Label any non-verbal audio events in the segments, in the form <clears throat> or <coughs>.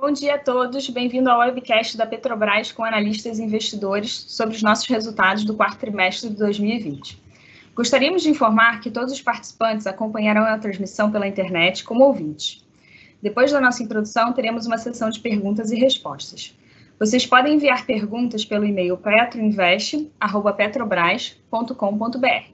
Bom dia a todos, bem-vindo ao webcast da Petrobras com analistas e investidores sobre os nossos resultados do quarto trimestre de 2020. Gostaríamos de informar que todos os participantes acompanharão a transmissão pela internet como ouvintes. Depois da nossa introdução, teremos uma sessão de perguntas e respostas. Vocês podem enviar perguntas pelo e-mail petroinvest.petrobras.com.br.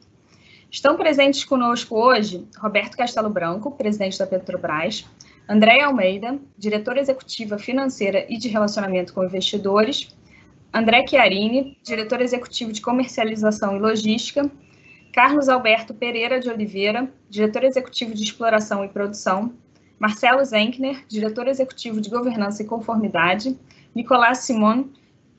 Estão presentes conosco hoje Roberto Castelo Branco, presidente da Petrobras, Andréia Almeida, diretora executiva financeira e de relacionamento com investidores, André Chiarini, diretor executivo de comercialização e logística, Carlos Alberto Pereira de Oliveira, diretor executivo de exploração e produção, Marcelo Zenkner, diretor executivo de governança e conformidade, Nicolás Simon,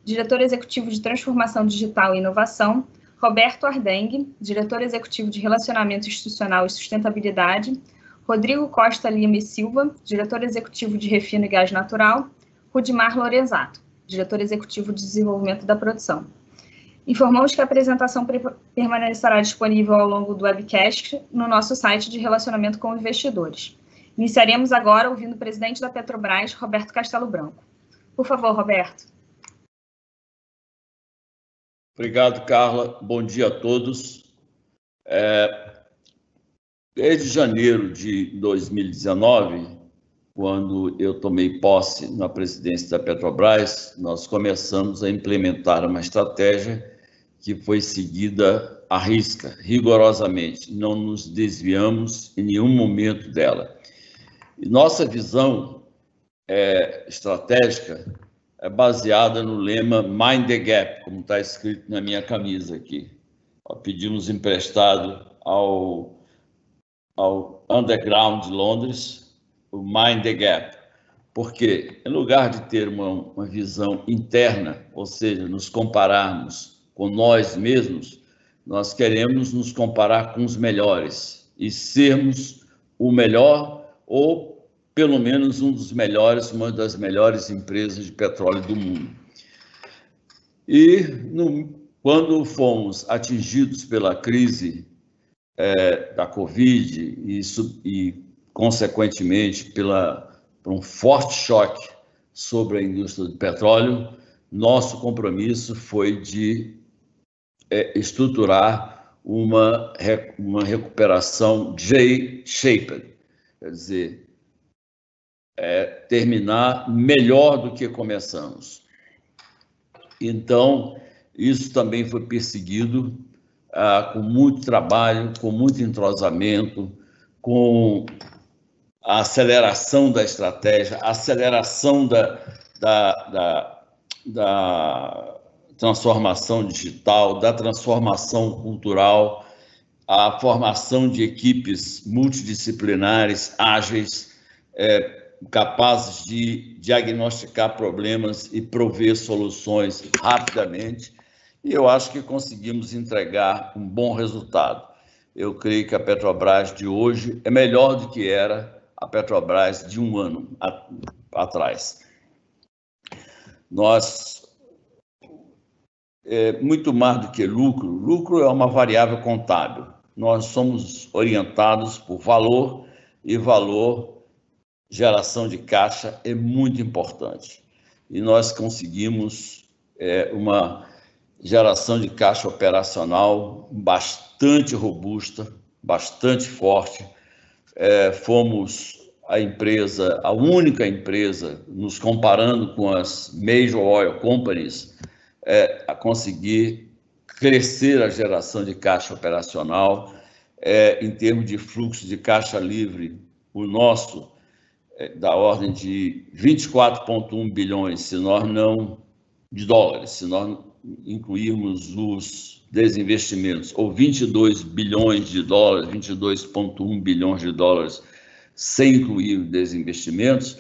diretor executivo de transformação digital e inovação, Roberto Ardengue, diretor executivo de relacionamento institucional e sustentabilidade, Rodrigo Costa Lima e Silva, diretor executivo de Refino e Gás Natural, Rudimar Lorenzato, diretor executivo de desenvolvimento da produção. Informamos que a apresentação permanecerá disponível ao longo do webcast no nosso site de relacionamento com investidores. Iniciaremos agora ouvindo o presidente da Petrobras, Roberto Castelo Branco. Por favor, Roberto. Obrigado, Carla. Bom dia a todos. É, Desde janeiro de 2019, quando eu tomei posse na presidência da Petrobras, nós começamos a implementar uma estratégia que foi seguida à risca, rigorosamente. Não nos desviamos em nenhum momento dela. E nossa visão é, estratégica é baseada no lema Mind the Gap, como está escrito na minha camisa aqui. Pedimos emprestado ao ao Underground de Londres, o Mind the Gap. Porque, em lugar de ter uma, uma visão interna, ou seja, nos compararmos com nós mesmos, nós queremos nos comparar com os melhores e sermos o melhor ou pelo menos um dos melhores, uma das melhores empresas de petróleo do mundo. E no, quando fomos atingidos pela crise é, da Covid e, e consequentemente, pela, por um forte choque sobre a indústria do petróleo, nosso compromisso foi de é, estruturar uma, uma recuperação J-shaped, quer dizer, é, terminar melhor do que começamos. Então, isso também foi perseguido ah, com muito trabalho, com muito entrosamento, com a aceleração da estratégia, a aceleração da, da, da, da transformação digital, da transformação cultural, a formação de equipes multidisciplinares, ágeis, é, capazes de diagnosticar problemas e prover soluções rapidamente e eu acho que conseguimos entregar um bom resultado. Eu creio que a Petrobras de hoje é melhor do que era a Petrobras de um ano atrás. Nós, é, muito mais do que lucro, lucro é uma variável contábil. Nós somos orientados por valor e valor, geração de caixa é muito importante. E nós conseguimos é, uma geração de caixa operacional bastante robusta, bastante forte. É, fomos a empresa, a única empresa, nos comparando com as major oil companies, é, a conseguir crescer a geração de caixa operacional. É, em termos de fluxo de caixa livre, o nosso é da ordem de 24,1 bilhões, se nós não de dólares, se nós incluirmos os desinvestimentos, ou 22 bilhões de dólares, 22,1 bilhões de dólares, sem incluir desinvestimentos,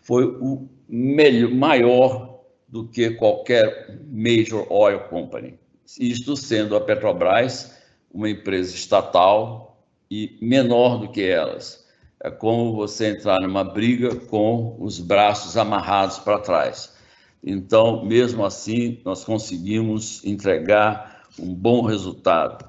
foi o melhor, maior do que qualquer major oil company. Isto sendo a Petrobras uma empresa estatal e menor do que elas. É como você entrar numa briga com os braços amarrados para trás. Então, mesmo assim, nós conseguimos entregar um bom resultado.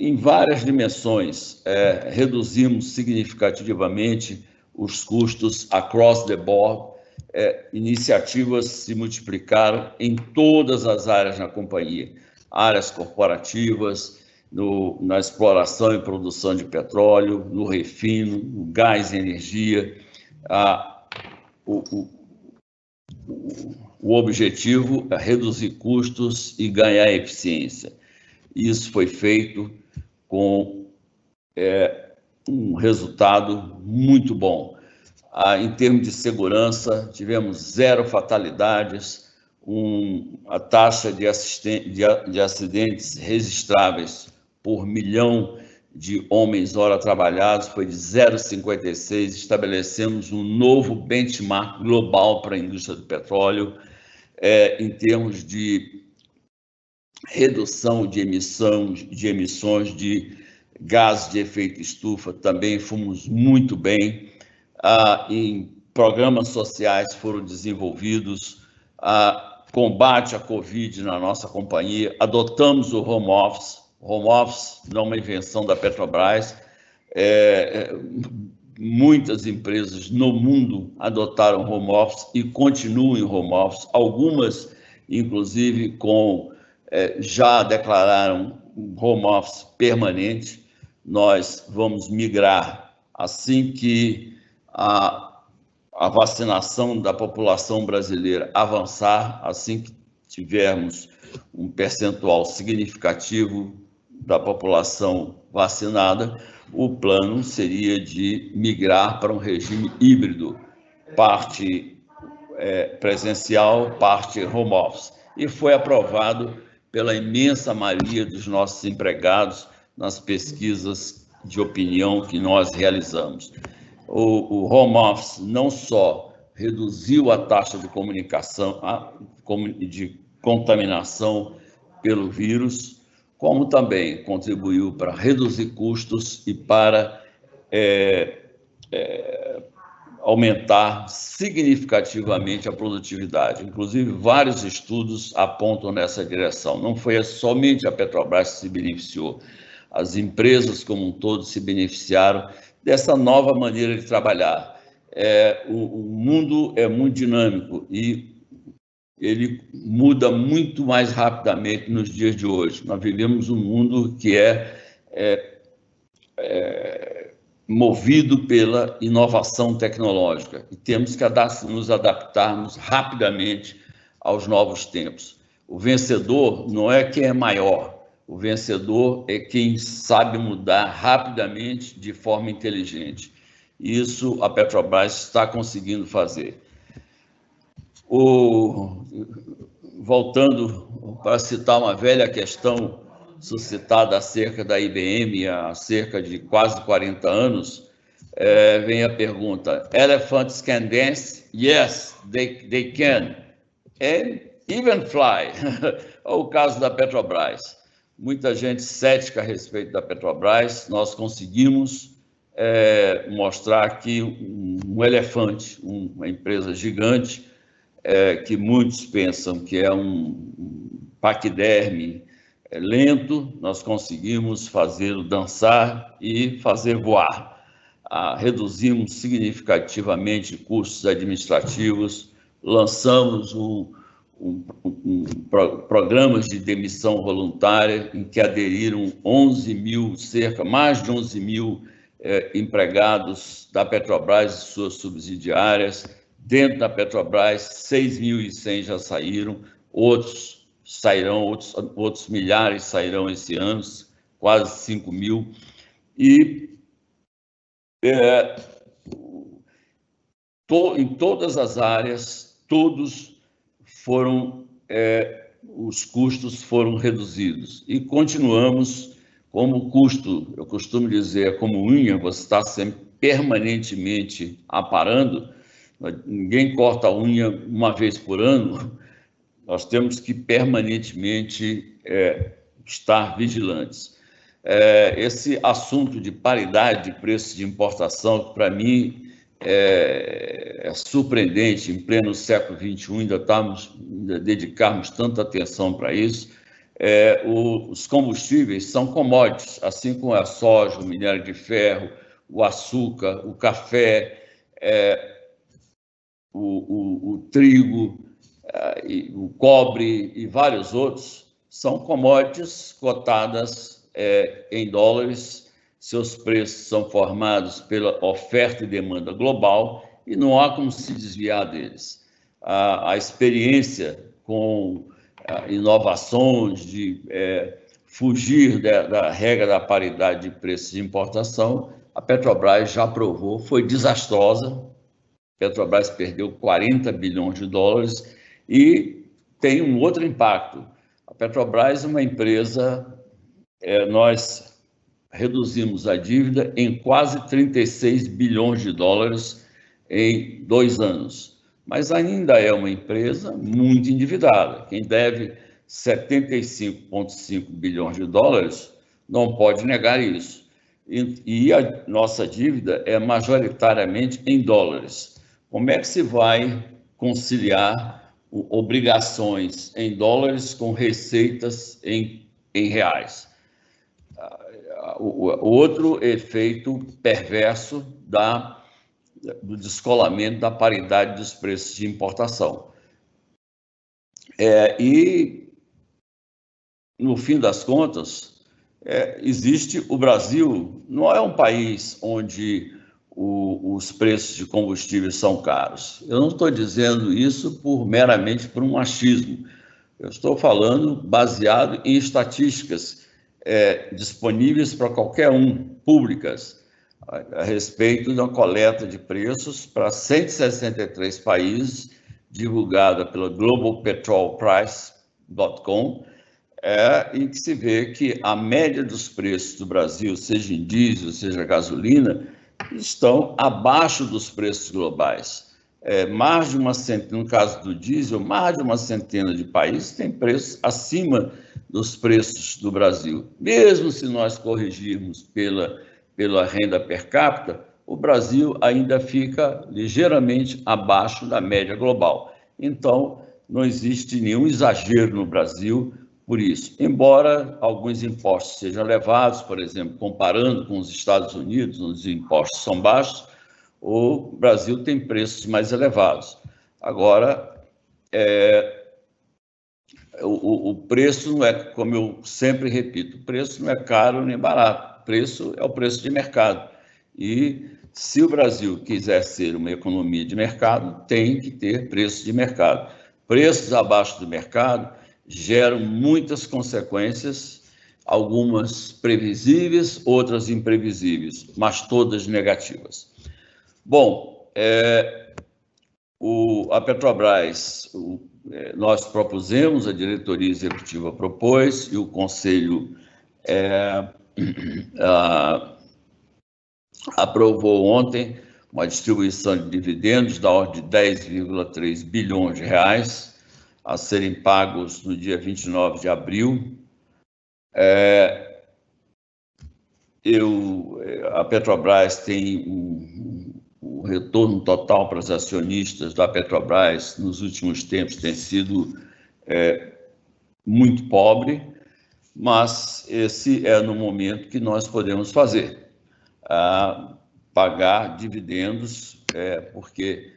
Em várias dimensões, é, reduzimos significativamente os custos across the board, é, iniciativas se multiplicaram em todas as áreas na companhia, áreas corporativas, no, na exploração e produção de petróleo, no refino, no gás e energia. A, o, o, objetivo é reduzir custos e ganhar eficiência. Isso foi feito com é, um resultado muito bom. Ah, em termos de segurança, tivemos zero fatalidades, um, a taxa de, de, de acidentes registráveis por milhão de homens hora trabalhados foi de 0,56. Estabelecemos um novo benchmark global para a indústria do petróleo é, em termos de redução de emissão de emissões de gases de efeito estufa. Também fomos muito bem. Ah, em programas sociais foram desenvolvidos. Ah, combate à Covid na nossa companhia. Adotamos o home office home office não é uma invenção da Petrobras. É, é, muitas empresas no mundo adotaram home office e continuam em home office. Algumas, inclusive, com é, já declararam home office permanente. Nós vamos migrar assim que a, a vacinação da população brasileira avançar, assim que tivermos um percentual significativo da população vacinada, o plano seria de migrar para um regime híbrido, parte é, presencial, parte home office. E foi aprovado pela imensa maioria dos nossos empregados nas pesquisas de opinião que nós realizamos. O, o home office não só reduziu a taxa de comunicação, de contaminação pelo vírus, como também contribuiu para reduzir custos e para é, é, aumentar significativamente a produtividade. Inclusive, vários estudos apontam nessa direção. Não foi somente a Petrobras que se beneficiou, as empresas como um todo se beneficiaram dessa nova maneira de trabalhar. É, o, o mundo é muito dinâmico e ele muda muito mais rapidamente nos dias de hoje. Nós vivemos um mundo que é, é, é movido pela inovação tecnológica e temos que nos adaptarmos rapidamente aos novos tempos. O vencedor não é quem é maior, o vencedor é quem sabe mudar rapidamente de forma inteligente. Isso a Petrobras está conseguindo fazer. O, voltando para citar uma velha questão suscitada acerca da IBM há cerca de quase 40 anos, é, vem a pergunta: Elephants can dance? Yes, they, they can. And even fly. <laughs> o caso da Petrobras. Muita gente cética a respeito da Petrobras. Nós conseguimos é, mostrar que um, um elefante, um, uma empresa gigante, é, que muitos pensam que é um paquiderme é, lento, nós conseguimos fazê-lo dançar e fazer voar. Ah, reduzimos significativamente custos administrativos, lançamos um, um, um, programas de demissão voluntária em que aderiram 11 mil, cerca, mais de 11 mil eh, empregados da Petrobras e suas subsidiárias, Dentro da Petrobras, 6.100 já saíram, outros sairão, outros, outros milhares sairão esse ano, quase 5 mil. E é, to, em todas as áreas, todos foram, é, os custos foram reduzidos. E continuamos como custo, eu costumo dizer, como unha, você está sempre permanentemente aparando, ninguém corta a unha uma vez por ano, nós temos que permanentemente é, estar vigilantes. É, esse assunto de paridade de preços de importação, para mim, é, é, surpreendente, em pleno século XXI, ainda, estamos, ainda dedicarmos tanta atenção para isso. É, o, os combustíveis são commodities, assim como a soja, o minério de ferro, o açúcar, o café, é, o, o, o trigo, uh, o cobre e vários outros são commodities cotadas é, em dólares. Seus preços são formados pela oferta e demanda global e não há como se desviar deles. A, a experiência com a, inovações de é, fugir da, da regra da paridade de preços de importação, a Petrobras já provou, foi desastrosa. Petrobras perdeu 40 bilhões de dólares e tem um outro impacto. A Petrobras é uma empresa, é, nós reduzimos a dívida em quase 36 bilhões de dólares em dois anos, mas ainda é uma empresa muito endividada. Quem deve 75,5 bilhões de dólares, não pode negar isso. E, e a nossa dívida é majoritariamente em dólares. Como é que se vai conciliar obrigações em dólares com receitas em, em reais? O, o outro efeito perverso da, do descolamento da paridade dos preços de importação. É, e no fim das contas, é, existe o Brasil, não é um país onde o, os preços de combustíveis são caros. Eu não estou dizendo isso por meramente por um machismo. Eu estou falando baseado em estatísticas é, disponíveis para qualquer um, públicas, a, a respeito da coleta de preços para 163 países, divulgada pela globalpetrolprice.com, é, em que se vê que a média dos preços do Brasil, seja em diesel, seja gasolina, estão abaixo dos preços globais. É, mais de uma centena, no caso do diesel, mais de uma centena de países têm preços acima dos preços do Brasil. Mesmo se nós corrigirmos pela, pela renda per capita, o Brasil ainda fica ligeiramente abaixo da média global. Então, não existe nenhum exagero no Brasil por isso. Embora alguns impostos sejam elevados, por exemplo, comparando com os Estados Unidos, onde os impostos são baixos, o Brasil tem preços mais elevados. Agora, é, o, o, preço não é, como eu sempre repito, o preço não é caro nem barato, o preço é o preço de mercado. E se o Brasil quiser ser uma economia de mercado, tem que ter preços de mercado. Preços abaixo do mercado geram muitas consequências, algumas previsíveis, outras imprevisíveis, mas todas negativas. Bom, é, o, a Petrobras, o, é, nós propusemos, a diretoria executiva propôs e o conselho é, <clears throat> a, aprovou ontem uma distribuição de dividendos da ordem de 10,3 bilhões de reais a serem pagos no dia 29 de abril. É, eu, a Petrobras tem um, o retorno total para os acionistas da Petrobras nos últimos tempos tem sido é, muito pobre, mas esse é no momento que nós podemos fazer, pagar dividendos, é, porque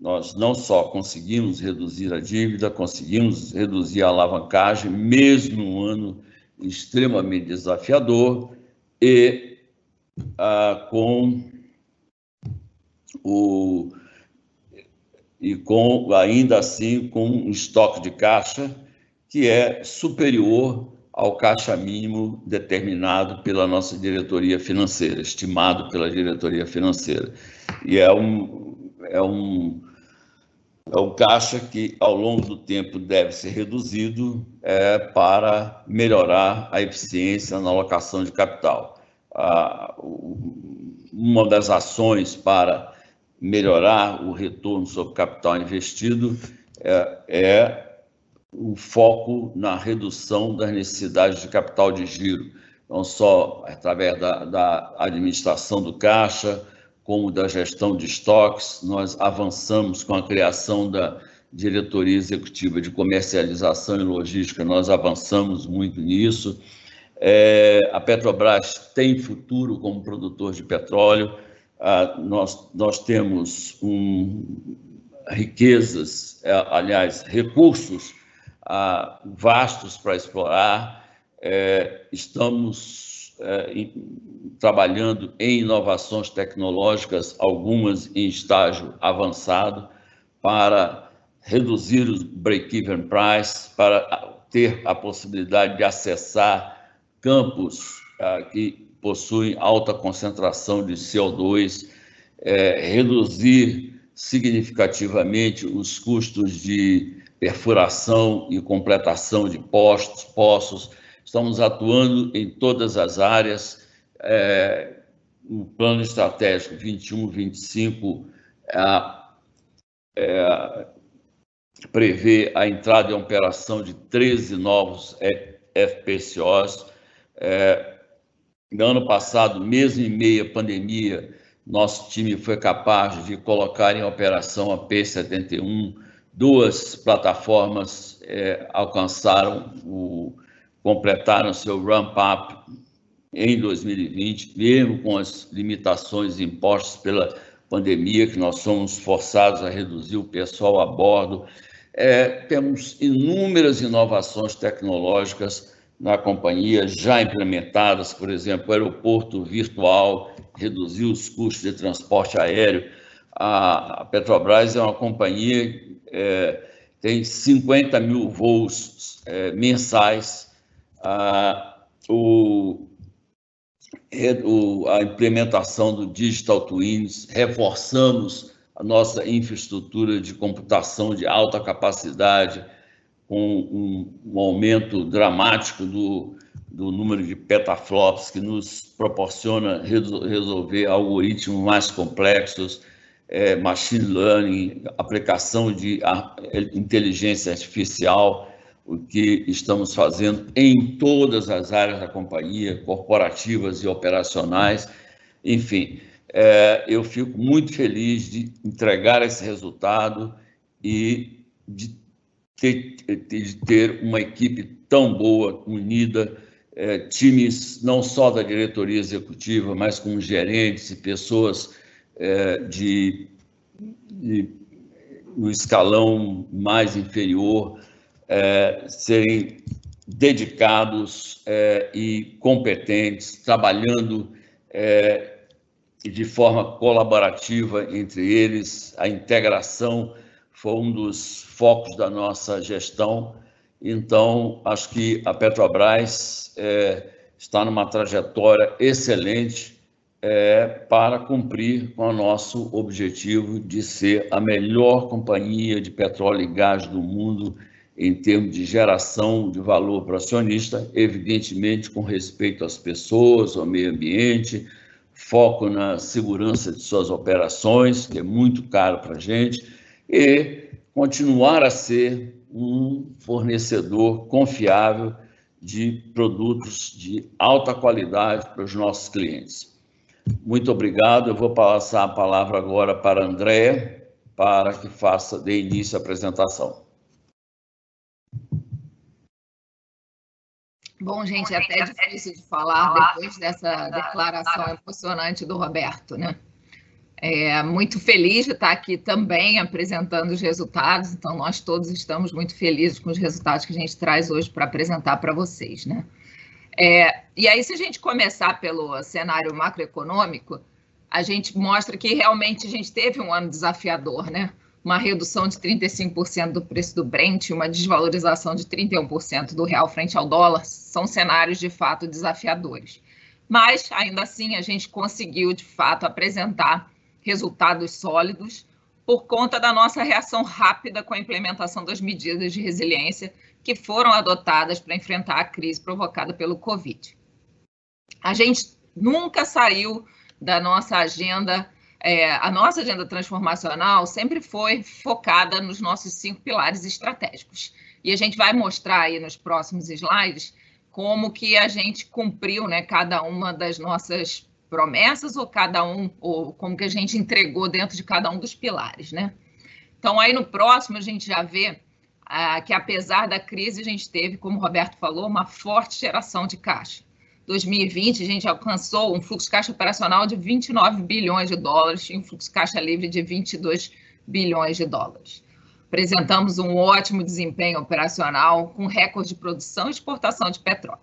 nós não só conseguimos reduzir a dívida, conseguimos reduzir a alavancagem, mesmo num ano extremamente desafiador, e ah, com o e com ainda assim com um estoque de caixa que é superior ao caixa mínimo determinado pela nossa diretoria financeira, estimado pela diretoria financeira. E é um, é um, é um caixa que, ao longo do tempo, deve ser reduzido é, para melhorar a eficiência na alocação de capital. Ah, uma das ações para melhorar o retorno sobre capital investido é, é o foco na redução das necessidades de capital de giro, não só através da, da administração do caixa, como da gestão de estoques. Nós avançamos com a criação da diretoria executiva de comercialização e logística, nós avançamos muito nisso. É, a Petrobras tem futuro como produtor de petróleo. Ah, nós, nós temos um, riquezas, é, aliás, recursos ah, vastos para explorar. É, estamos é, trabalhando em inovações tecnológicas, algumas em estágio avançado, para reduzir o break-even price, para ter a possibilidade de acessar campos ah, que possuem alta concentração de CO2, é, reduzir significativamente os custos de perfuração e completação de postos, poços. Estamos atuando em todas as áreas. É, o plano estratégico 21-25 é, é, prevê a entrada em operação de 13 novos FPCOs. É, no ano passado, mesmo em meio pandemia, nosso time foi capaz de colocar em operação a P71. Duas plataformas é, alcançaram o completaram seu ramp-up em 2020, mesmo com as limitações impostas pela pandemia, que nós somos forçados a reduzir o pessoal a bordo. É, temos inúmeras inovações tecnológicas na companhia já implementadas, por exemplo, o aeroporto virtual, reduzir os custos de transporte aéreo. A Petrobras é uma companhia é, tem 50 mil voos é, mensais. A, o, a implementação do Digital Twins, reforçamos a nossa infraestrutura de computação de alta capacidade, com um, um aumento dramático do, do número de petaflops, que nos proporciona resolver algoritmos mais complexos, é, machine learning, aplicação de inteligência artificial, o que estamos fazendo em todas as áreas da companhia, corporativas e operacionais. Enfim, é, eu fico muito feliz de entregar esse resultado e de ter, de ter uma equipe tão boa, unida, é, times não só da diretoria executiva, mas com gerentes e pessoas é, de, de, escalão mais inferior, é, serem dedicados é, e competentes, trabalhando é, de forma colaborativa entre eles, a integração foi um dos focos da nossa gestão. Então, acho que a Petrobras é, está numa trajetória excelente é, para cumprir com o nosso objetivo de ser a melhor companhia de petróleo e gás do mundo em termos de geração de valor para o acionista, evidentemente com respeito às pessoas, ao meio ambiente, foco na segurança de suas operações, que é muito caro para a gente, e continuar a ser um fornecedor confiável de produtos de alta qualidade para os nossos clientes. Muito obrigado. Eu vou passar a palavra agora para a Andréa, para que faça, dê início à apresentação. Bom, gente, é até difícil de falar depois dessa declaração emocionante do Roberto, né? É, muito feliz de estar aqui também apresentando os resultados, então nós todos estamos muito felizes com os resultados que a gente traz hoje para apresentar para vocês, né? É, e aí, se a gente começar pelo cenário macroeconômico, a gente mostra que realmente a gente teve um ano desafiador, né? Uma redução de 35% do preço do Brent, uma desvalorização de 31% do real frente ao dólar, são cenários de fato desafiadores. Mas, ainda assim, a gente conseguiu de fato apresentar resultados sólidos por conta da nossa reação rápida com a implementação das medidas de resiliência que foram adotadas para enfrentar a crise provocada pelo Covid. A gente nunca saiu da nossa agenda, é, a nossa agenda transformacional sempre foi focada nos nossos cinco pilares estratégicos. E a gente vai mostrar aí nos próximos slides como que a gente cumpriu né, cada uma das nossas promessas ou cada um, ou como que a gente entregou dentro de cada um dos pilares, né? Então, aí no próximo a gente já vê ah, que apesar da crise, a gente teve, como o Roberto falou, uma forte geração de caixa. 2020, a gente alcançou um fluxo de caixa operacional de 29 bilhões de dólares e um fluxo de caixa livre de 22 bilhões de dólares. Apresentamos um ótimo desempenho operacional, com recorde de produção e exportação de petróleo.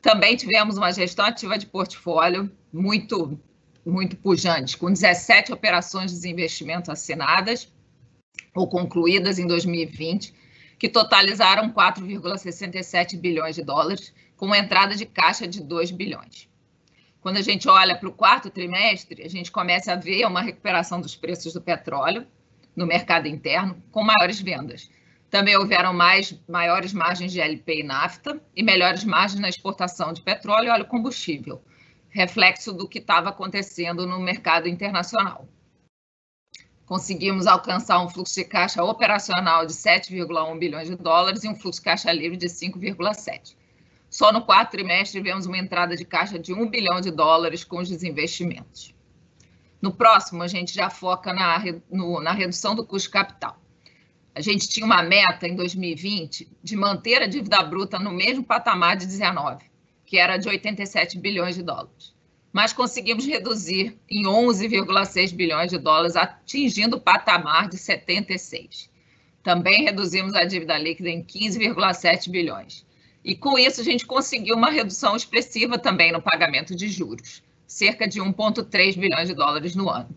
Também tivemos uma gestão ativa de portfólio muito, muito pujante, com 17 operações de desinvestimento assinadas ou concluídas em 2020, que totalizaram 4,67 bilhões de dólares, com uma entrada de caixa de 2 bilhões. Quando a gente olha para o quarto trimestre, a gente começa a ver uma recuperação dos preços do petróleo no mercado interno, com maiores vendas. Também houveram mais, maiores margens de LP e nafta e melhores margens na exportação de petróleo e óleo combustível, reflexo do que estava acontecendo no mercado internacional. Conseguimos alcançar um fluxo de caixa operacional de 7,1 bilhões de dólares e um fluxo de caixa livre de 5,7. Só no quarto trimestre tivemos uma entrada de caixa de 1 bilhão de dólares com os desinvestimentos. No próximo, a gente já foca na, no, na redução do custo capital. A gente tinha uma meta em 2020 de manter a dívida bruta no mesmo patamar de 19, que era de 87 bilhões de dólares. Mas conseguimos reduzir em 11,6 bilhões de dólares, atingindo o patamar de 76. Também reduzimos a dívida líquida em 15,7 bilhões e com isso a gente conseguiu uma redução expressiva também no pagamento de juros, cerca de 1,3 bilhões de dólares no ano.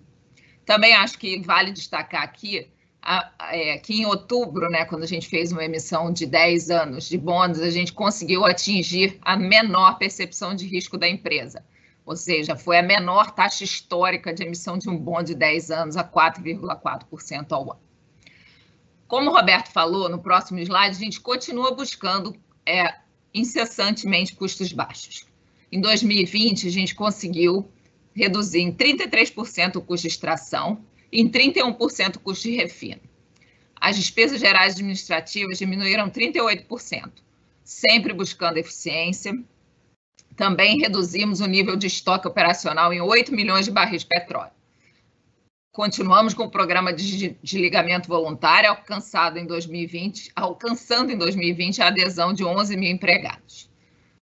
Também acho que vale destacar aqui é, que em outubro, né, quando a gente fez uma emissão de 10 anos de bonds, a gente conseguiu atingir a menor percepção de risco da empresa. Ou seja, foi a menor taxa histórica de emissão de um bond de 10 anos a 4,4% ao ano. Como o Roberto falou, no próximo slide, a gente continua buscando é, incessantemente custos baixos. Em 2020, a gente conseguiu reduzir em 33% o custo de extração e em 31% o custo de refino. As despesas gerais administrativas diminuíram 38%, sempre buscando eficiência. Também reduzimos o nível de estoque operacional em 8 milhões de barris de petróleo. Continuamos com o programa de desligamento voluntário, alcançado em 2020, alcançando em 2020 a adesão de 11 mil empregados.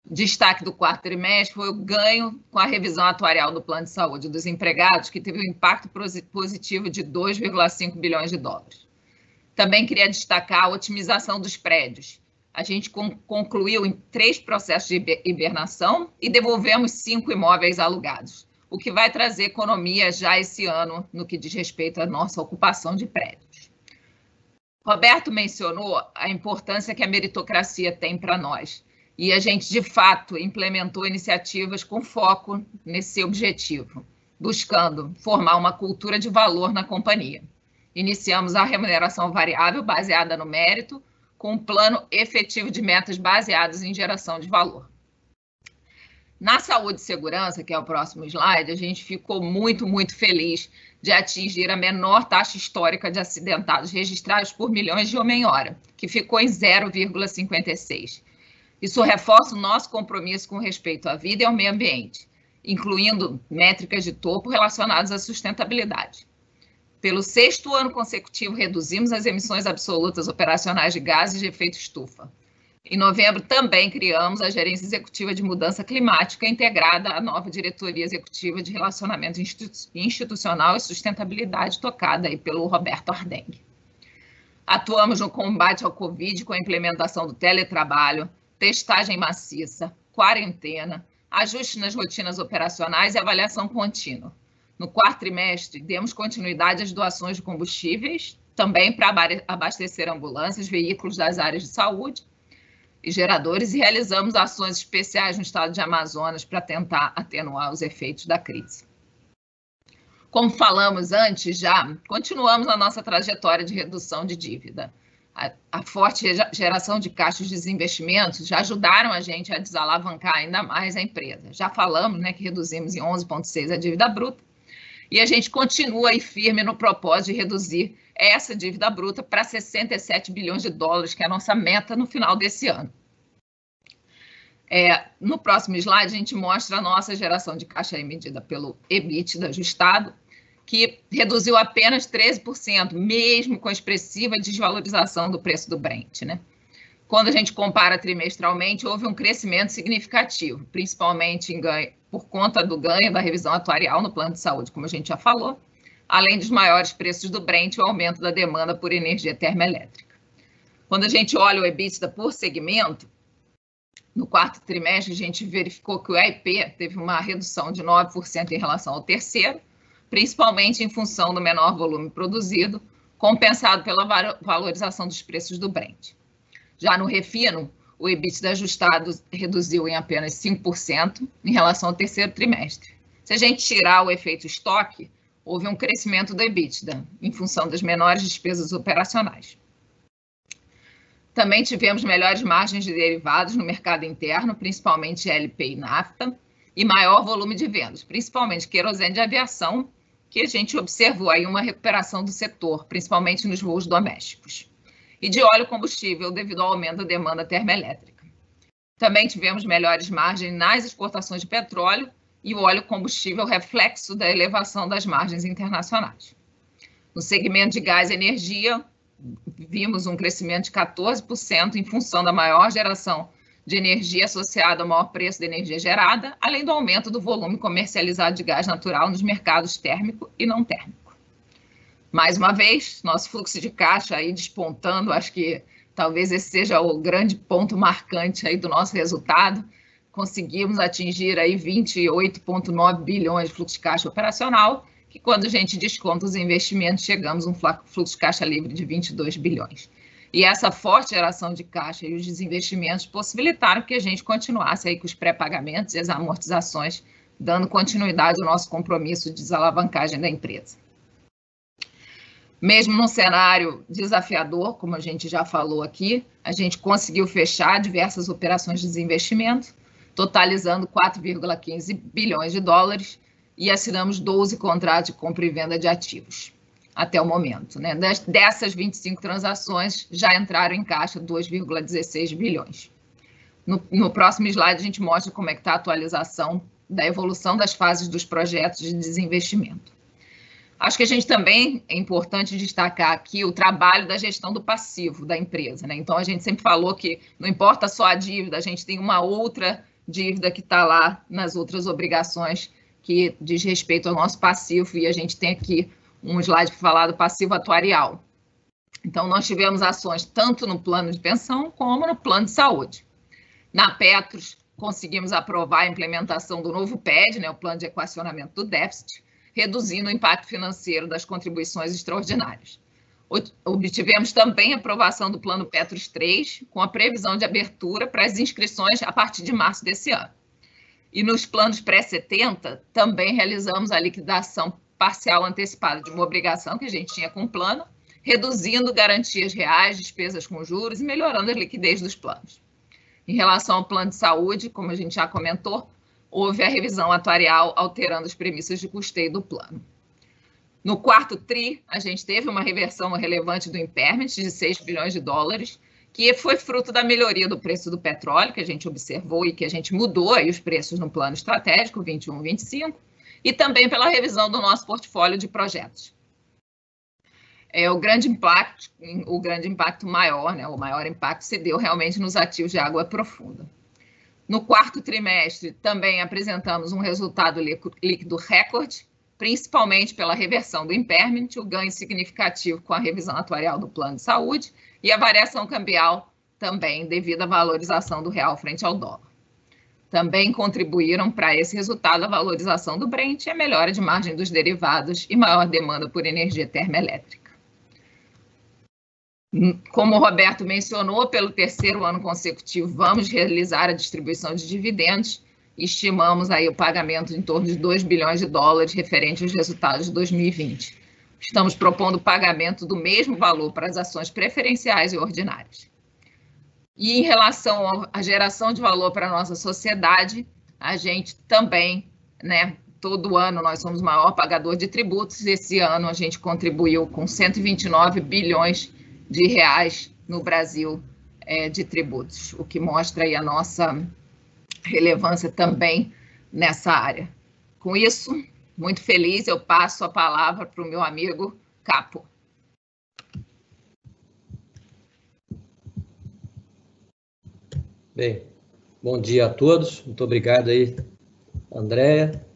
Destaque do quarto trimestre foi o ganho com a revisão atuarial do plano de saúde dos empregados, que teve um impacto positivo de 2,5 bilhões de dólares. Também queria destacar a otimização dos prédios. A gente concluiu em três processos de hibernação e devolvemos cinco imóveis alugados o que vai trazer economia já esse ano no que diz respeito à nossa ocupação de prédios. Roberto mencionou a importância que a meritocracia tem para nós. E a gente, de fato, implementou iniciativas com foco nesse objetivo, buscando formar uma cultura de valor na companhia. Iniciamos a remuneração variável baseada no mérito, com um plano efetivo de metas baseadas em geração de valor. Na saúde e segurança, que é o próximo slide, a gente ficou muito, muito feliz de atingir a menor taxa histórica de acidentados registrados por milhões de homem-hora, que ficou em 0,56. Isso reforça o nosso compromisso com respeito à vida e ao meio ambiente, incluindo métricas de topo relacionadas à sustentabilidade. Pelo sexto ano consecutivo, reduzimos as emissões absolutas operacionais de gases de efeito estufa, em novembro, também criamos a Gerência Executiva de Mudança Climática, integrada à nova Diretoria Executiva de Relacionamento Institucional e Sustentabilidade, tocada aí pelo Roberto Ardengue. Atuamos no combate ao Covid com a implementação do teletrabalho, testagem maciça, quarentena, ajuste nas rotinas operacionais e avaliação contínua. No quarto trimestre, demos continuidade às doações de combustíveis, também para abastecer ambulâncias, veículos das áreas de saúde e geradores e realizamos ações especiais no estado de Amazonas para tentar atenuar os efeitos da crise. Como falamos antes já, continuamos a nossa trajetória de redução de dívida. A, a forte geração de caixas de desinvestimentos já ajudaram a gente a desalavancar ainda mais a empresa. Já falamos né, que reduzimos em 11,6 a dívida bruta, e a gente continua aí firme no propósito de reduzir essa dívida bruta para 67 bilhões de dólares, que é a nossa meta no final desse ano. É, no próximo slide, a gente mostra a nossa geração de caixa medida pelo EBITDA ajustado, que reduziu apenas 13%, mesmo com a expressiva desvalorização do preço do Brent. Né? Quando a gente compara trimestralmente, houve um crescimento significativo, principalmente ganho, por conta do ganho da revisão atuarial no plano de saúde, como a gente já falou, além dos maiores preços do Brent e o aumento da demanda por energia termoelétrica. Quando a gente olha o EBITDA por segmento, no quarto trimestre a gente verificou que o EIP teve uma redução de 9% em relação ao terceiro, principalmente em função do menor volume produzido, compensado pela valorização dos preços do Brent. Já no refino, o EBITDA ajustado reduziu em apenas 5% em relação ao terceiro trimestre. Se a gente tirar o efeito estoque, houve um crescimento do EBITDA, em função das menores despesas operacionais. Também tivemos melhores margens de derivados no mercado interno, principalmente LP e nafta, e maior volume de vendas, principalmente querosene de aviação, que a gente observou aí uma recuperação do setor, principalmente nos voos domésticos e de óleo combustível devido ao aumento da demanda termoelétrica. Também tivemos melhores margens nas exportações de petróleo e o óleo combustível reflexo da elevação das margens internacionais. No segmento de gás e energia, vimos um crescimento de 14% em função da maior geração de energia associada ao maior preço da energia gerada, além do aumento do volume comercializado de gás natural nos mercados térmico e não térmico. Mais uma vez, nosso fluxo de caixa aí despontando, acho que talvez esse seja o grande ponto marcante aí do nosso resultado. Conseguimos atingir aí 28,9 bilhões de fluxo de caixa operacional, que quando a gente desconta os investimentos, chegamos a um fluxo de caixa livre de 22 bilhões. E essa forte geração de caixa e os desinvestimentos possibilitaram que a gente continuasse aí com os pré-pagamentos e as amortizações, dando continuidade ao nosso compromisso de desalavancagem da empresa. Mesmo num cenário desafiador, como a gente já falou aqui, a gente conseguiu fechar diversas operações de desinvestimento, totalizando 4,15 bilhões de dólares e assinamos 12 contratos de compra e venda de ativos até o momento. Né? Dessas 25 transações, já entraram em caixa 2,16 bilhões. No, no, próximo slide, a gente mostra como é que está a atualização da evolução das fases dos projetos de desinvestimento. Acho que a gente também é importante destacar aqui o trabalho da gestão do passivo da empresa. Né? Então, a gente sempre falou que não importa só a dívida, a gente tem uma outra dívida que está lá nas outras obrigações que diz respeito ao nosso passivo, e a gente tem aqui um slide para falar do passivo atuarial. Então, nós tivemos ações tanto no plano de pensão como no plano de saúde. Na Petros, conseguimos aprovar a implementação do novo PED, né, o Plano de Equacionamento do Déficit, reduzindo o impacto financeiro das contribuições extraordinárias. Obtivemos também a aprovação do Plano Petros 3, com a previsão de abertura para as inscrições a partir de março desse ano. E nos planos pré-70, também realizamos a liquidação parcial antecipada de uma obrigação que a gente tinha com o plano, reduzindo garantias reais, despesas com juros e melhorando a liquidez dos planos. Em relação ao plano de saúde, como a gente já comentou, houve a revisão atuarial alterando as premissas de custeio do plano. No quarto TRI, a gente teve uma reversão relevante do impairment de 6 bilhões de dólares, que foi fruto da melhoria do preço do petróleo, que a gente observou e que a gente mudou aí os preços no plano estratégico 21 25, e também pela revisão do nosso portfólio de projetos. É, o grande impacto, o grande impacto maior, né, o maior impacto se deu realmente nos ativos de água profunda. No quarto trimestre, também apresentamos um resultado líquido recorde, principalmente pela reversão do impairment, o ganho significativo com a revisão atuarial do plano de saúde e a variação cambial também devido à valorização do real frente ao dólar. Também contribuíram para esse resultado a valorização do Brent e a melhora de margem dos derivados e maior demanda por energia termoelétrica. Como o Roberto mencionou, pelo terceiro ano consecutivo, vamos realizar a distribuição de dividendos. Estimamos aí o pagamento em torno de 2 bilhões de dólares referente aos resultados de 2020. Estamos propondo o pagamento do mesmo valor para as ações preferenciais e ordinárias. E em relação à geração de valor para a nossa sociedade, a gente também, né, todo ano nós somos o maior pagador de tributos. Esse ano a gente contribuiu com 129 bilhões de reais no Brasil é, de tributos, o que mostra aí a nossa relevância também nessa área. Com isso, muito feliz, eu passo a palavra para o meu amigo Capo. Bem, bom dia a todos. Muito obrigado aí, Andréia.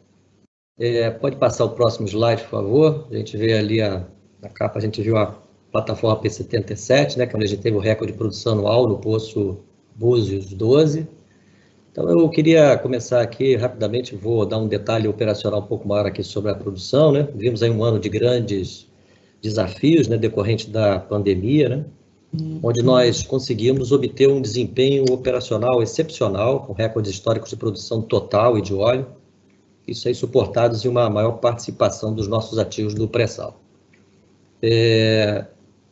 É, pode passar o próximo slide, por favor. A gente vê ali a, na capa, a gente viu a plataforma P77, né, que é onde a gente teve o recorde de produção anual no Poço Búzios 12. Então, eu queria começar aqui rapidamente, vou dar um detalhe operacional um pouco maior aqui sobre a produção, né? Vimos aí um ano de grandes desafios, né, decorrente da pandemia, né? Onde nós conseguimos obter um desempenho operacional excepcional, com recordes históricos de produção total e de óleo, isso aí suportados em uma maior participação dos nossos ativos do pré-sal. É,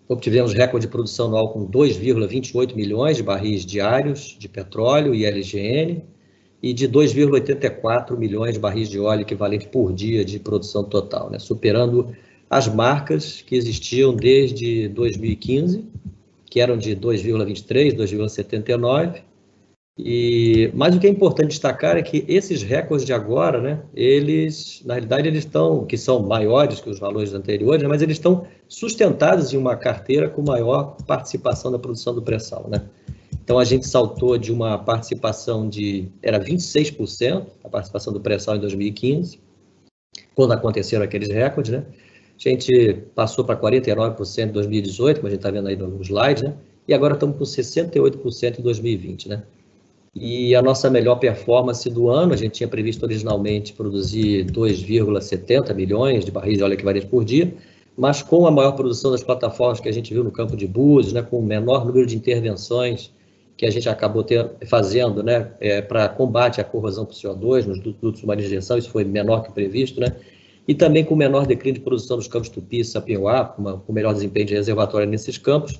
obtivemos recorde de produção anual com 2,28 milhões de barris diários de petróleo e LGN e de 2,84 milhões de barris de óleo equivalente por dia de produção total, né? superando as marcas que existiam desde 2015, que eram de 2,23, 2,79 e, mas o que é importante destacar é que esses recordes de agora, né, eles, na realidade, eles estão, que são maiores que os valores anteriores, né, mas eles estão sustentados em uma carteira com maior participação da produção do pré-sal, né? Então, a gente saltou de uma participação de, era 26%, a participação do pré-sal em 2015, quando aconteceram aqueles recordes, né? A gente passou para 49% em 2018, como a gente está vendo aí no slide, né? E agora estamos com 68% em 2020, né? E a nossa melhor performance do ano, a gente tinha previsto originalmente produzir 2,70 milhões de barris de óleo equivalente por dia, mas com a maior produção das plataformas que a gente viu no campo de Búzios, né, com o menor número de intervenções que a gente acabou ter, fazendo né, é, para combate à corrosão por CO2 nos dutos submarinos de injeção, isso foi menor que o previsto, né, e também com menor declínio de produção nos campos Tupi e Sapinhoá, com, com melhor desempenho de reservatório nesses campos,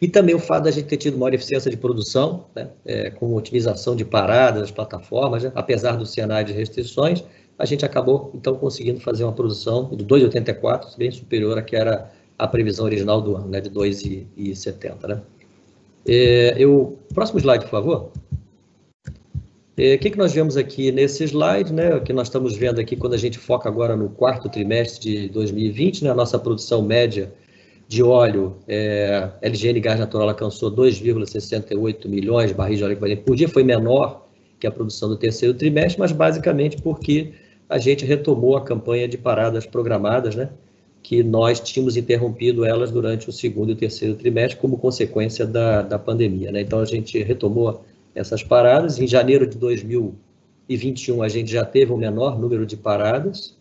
e também o fato da gente ter tido maior eficiência de produção, né, é, com otimização de paradas das plataformas, né, apesar do cenário de restrições, a gente acabou, então, conseguindo fazer uma produção de 2,84, bem superior à que era a previsão original do ano, né, de 2,70. Né. É, eu, próximo slide, por favor. É, o que, que nós vemos aqui nesse slide, né? O que nós estamos vendo aqui quando a gente foca agora no quarto trimestre de 2020, né? A nossa produção média de óleo, é, LGN Gás Natural alcançou 2,68 milhões de barris de óleo equivalente por dia, foi menor que a produção do terceiro trimestre, mas basicamente porque a gente retomou a campanha de paradas programadas, né, que nós tínhamos interrompido elas durante o segundo e terceiro trimestre como consequência da, da pandemia. Né? Então a gente retomou essas paradas. Em janeiro de 2021 a gente já teve o um menor número de paradas,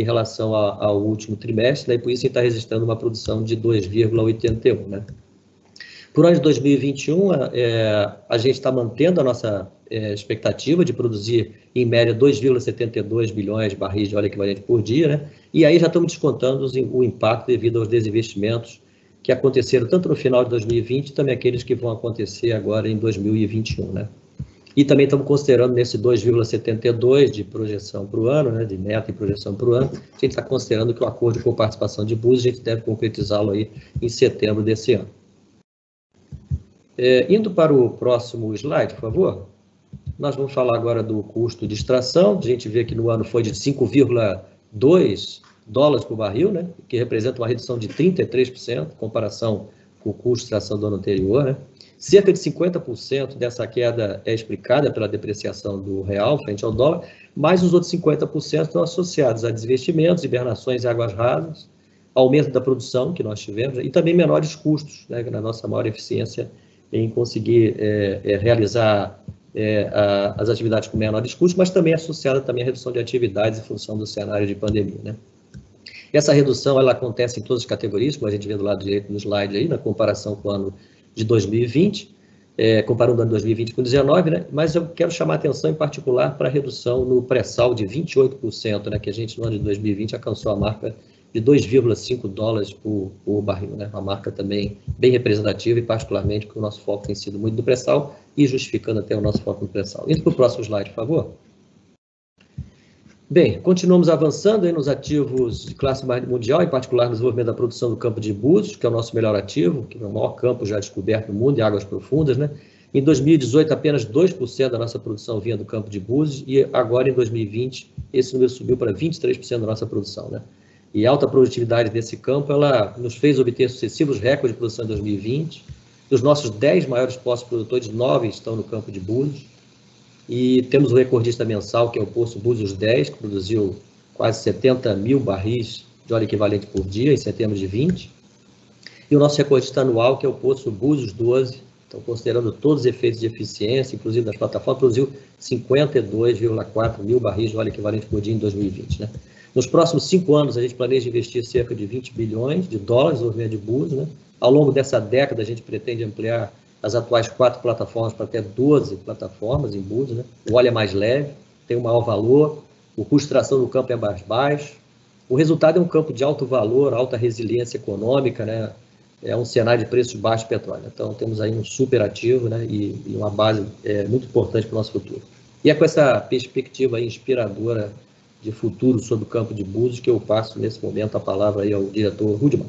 em relação a, ao último trimestre, né, e por isso está registrando uma produção de 2,81. Né. Por ano de 2021, é, a gente está mantendo a nossa é, expectativa de produzir, em média, 2,72 bilhões de barris de óleo equivalente por dia, né? e aí já estamos descontando o impacto devido aos desinvestimentos que aconteceram tanto no final de 2020, também aqueles que vão acontecer agora em 2021. Né? E também estamos considerando nesse 2,72 de projeção para o ano, né, de meta e projeção para o ano, a gente está considerando que o acordo com participação de Búzios, a gente deve concretizá-lo aí em setembro desse ano. É, indo para o próximo slide, por favor. Nós vamos falar agora do custo de extração. A gente vê que no ano foi de 5,2 dólares por barril, né, que representa uma redução de 33% em comparação com o custo de extração do ano anterior. Né. Cerca de 50% dessa queda é explicada pela depreciação do real frente ao dólar, mas os outros 50% estão associados a desinvestimentos, hibernações e águas rasas, aumento da produção que nós tivemos e também menores custos, né, na nossa maior eficiência em conseguir é, é, realizar é, a, as atividades com menores custos, mas também associada também à redução de atividades em função do cenário de pandemia. Né. Essa redução ela acontece em todas as categorias, como a gente vê do lado direito do slide aí, na comparação com o ano de 2020, é, comparando o ano 2020 com 2019, né? mas eu quero chamar atenção em particular para a redução no pré-sal de 28%, né? que a gente no ano de 2020 alcançou a marca de 2,5 dólares por, por, barril, né? uma marca também bem representativa e particularmente porque o nosso foco tem sido muito no pré-sal e justificando até o nosso foco no pré-sal. Indo para o próximo slide, por favor. Bem, continuamos avançando aí nos ativos de classe mundial, em particular no desenvolvimento da produção do campo de Búzios, que é o nosso melhor ativo, que é o maior campo já descoberto no mundo em águas profundas, né? Em 2018, apenas 2% da nossa produção vinha do campo de Búzios e agora, em 2020, esse número subiu para 23% da nossa produção, né? E a alta produtividade desse campo, ela nos fez obter sucessivos recordes de produção em 2020. Dos nossos 10 maiores postos produtores, 9 estão no campo de Búzios. E temos o recordista mensal, que é o Poço Búzios 10, que produziu quase 70 mil barris de óleo equivalente por dia, em setembro de 20. E o nosso recordista anual, que é o Poço Búzios 12, então considerando todos os efeitos de eficiência, inclusive das plataformas, produziu 52,4 mil barris de óleo equivalente por dia em 2020. Né? Nos próximos cinco anos, a gente planeja investir cerca de 20 bilhões de dólares no desenvolvimento de Búzios. Né? Ao longo dessa década, a gente pretende ampliar as atuais quatro plataformas para até 12 plataformas em Búzios. Né? O óleo é mais leve, tem um maior valor, o custo de tração do campo é mais baixo. O resultado é um campo de alto valor, alta resiliência econômica, né? é um cenário de preços baixos de petróleo. Então, temos aí um super ativo né? e, e uma base é, muito importante para o nosso futuro. E é com essa perspectiva inspiradora de futuro sobre o campo de Búzios que eu passo, nesse momento, a palavra aí ao diretor Rudimar.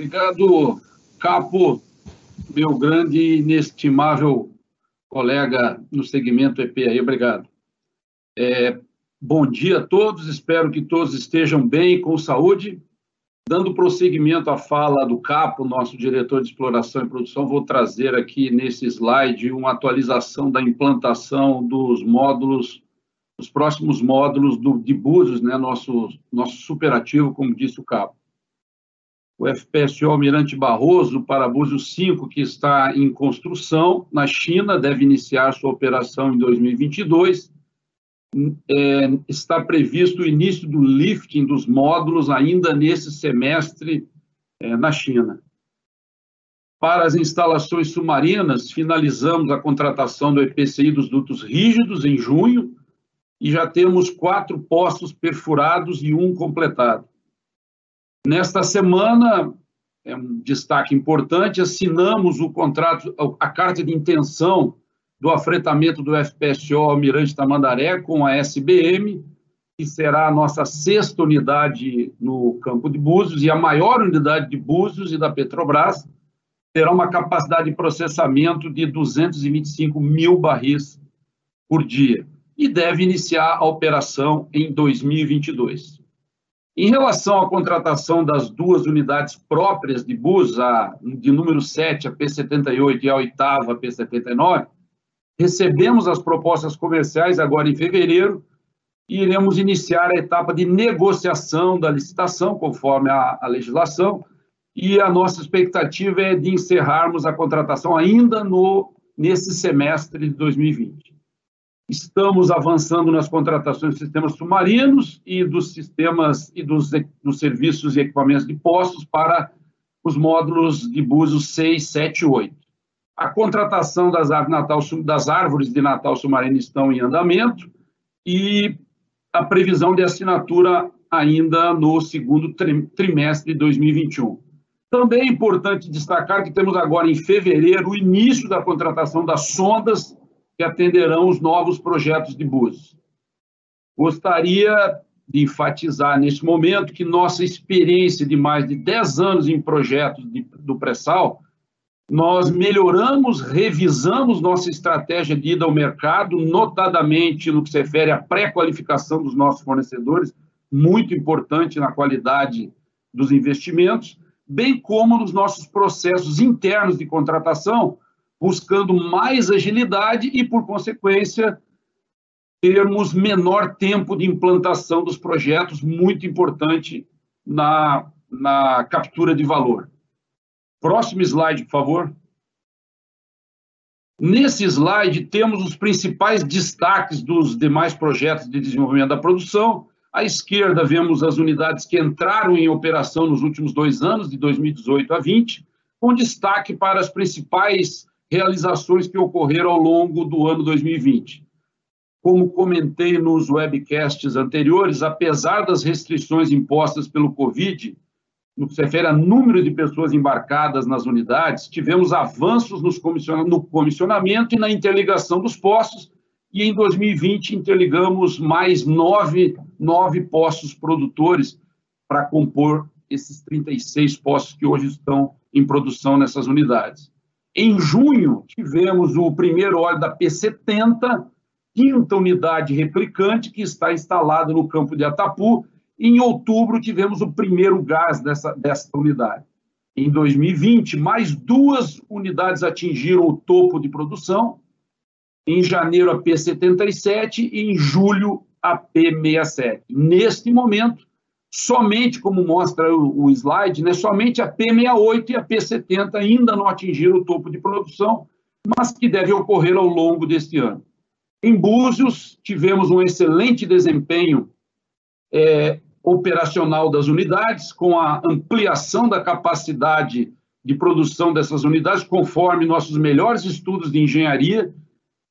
Obrigado, Capo, meu grande e inestimável colega no segmento EP aí, obrigado. É, bom dia a todos, espero que todos estejam bem, com saúde. Dando prosseguimento à fala do Capo, nosso diretor de exploração e produção, vou trazer aqui nesse slide uma atualização da implantação dos módulos, os próximos módulos do, de Búzios, né, nosso, nosso superativo, como disse o Capo o FPSO Almirante Barroso para Búzios 5, que está em construção na China, deve iniciar sua operação em 2022. É, está previsto o início do lifting dos módulos ainda nesse semestre é, na China. Para as instalações submarinas, finalizamos a contratação do EPCI dos dutos rígidos em junho e já temos quatro postos perfurados e um completado. Nesta semana, é um destaque importante, assinamos o contrato, a carta de intenção do afretamento do FPSO Almirante Tamandaré com a SBM, que será a nossa sexta unidade no campo de Búzios e a maior unidade de Búzios e da Petrobras, terá uma capacidade de processamento de 225 mil barris por dia e deve iniciar a operação em 2022. Em relação à contratação das duas unidades próprias de bus, a, de número 7, a P78, e a oitava, a P79, recebemos as propostas comerciais agora em fevereiro e iremos iniciar a etapa de negociação da licitação, conforme a, a legislação, e a nossa expectativa é de encerrarmos a contratação ainda no, nesse semestre de 2020. Estamos avançando nas contratações de sistemas submarinos e dos sistemas e dos, dos serviços e equipamentos de postos para os módulos de Búzios 6, 7 e 8. A contratação das, Natal, das árvores de Natal submarino estão em andamento e a previsão de assinatura ainda no segundo trimestre de 2021. Também é importante destacar que temos agora em fevereiro o início da contratação das sondas que atenderão os novos projetos de BUS. Gostaria de enfatizar neste momento que nossa experiência de mais de 10 anos em projetos de, do pré-sal, nós melhoramos, revisamos nossa estratégia de ida ao mercado, notadamente no que se refere à pré-qualificação dos nossos fornecedores, muito importante na qualidade dos investimentos, bem como nos nossos processos internos de contratação, buscando mais agilidade e, por consequência, termos menor tempo de implantação dos projetos, muito importante na, na captura de valor. Próximo slide, por favor. Nesse slide, temos os principais destaques dos demais projetos de desenvolvimento da produção. À esquerda, vemos as unidades que entraram em operação nos últimos dois anos, de 2018 a 20, com destaque para as principais realizações que ocorreram ao longo do ano 2020. Como comentei nos webcasts anteriores, apesar das restrições impostas pelo Covid, no que se refere a número de pessoas embarcadas nas unidades, tivemos avanços no comissionamento e na interligação dos postos, e em 2020 interligamos mais nove, nove postos produtores para compor esses 36 postos que hoje estão em produção nessas unidades. Em junho, tivemos o primeiro óleo da P70, quinta unidade replicante, que está instalada no campo de Atapu. Em outubro, tivemos o primeiro gás dessa, dessa unidade. em 2020, mais duas unidades atingiram o topo de produção, em janeiro a P77 e em julho a P67. Neste momento, somente, como mostra o, slide, né, somente a P68 e a P70 ainda não atingiram o topo de produção, mas que deve ocorrer ao longo deste ano. Em Búzios, tivemos um excelente desempenho é, operacional das unidades, com a ampliação da capacidade de produção dessas unidades, conforme nossos melhores estudos de engenharia,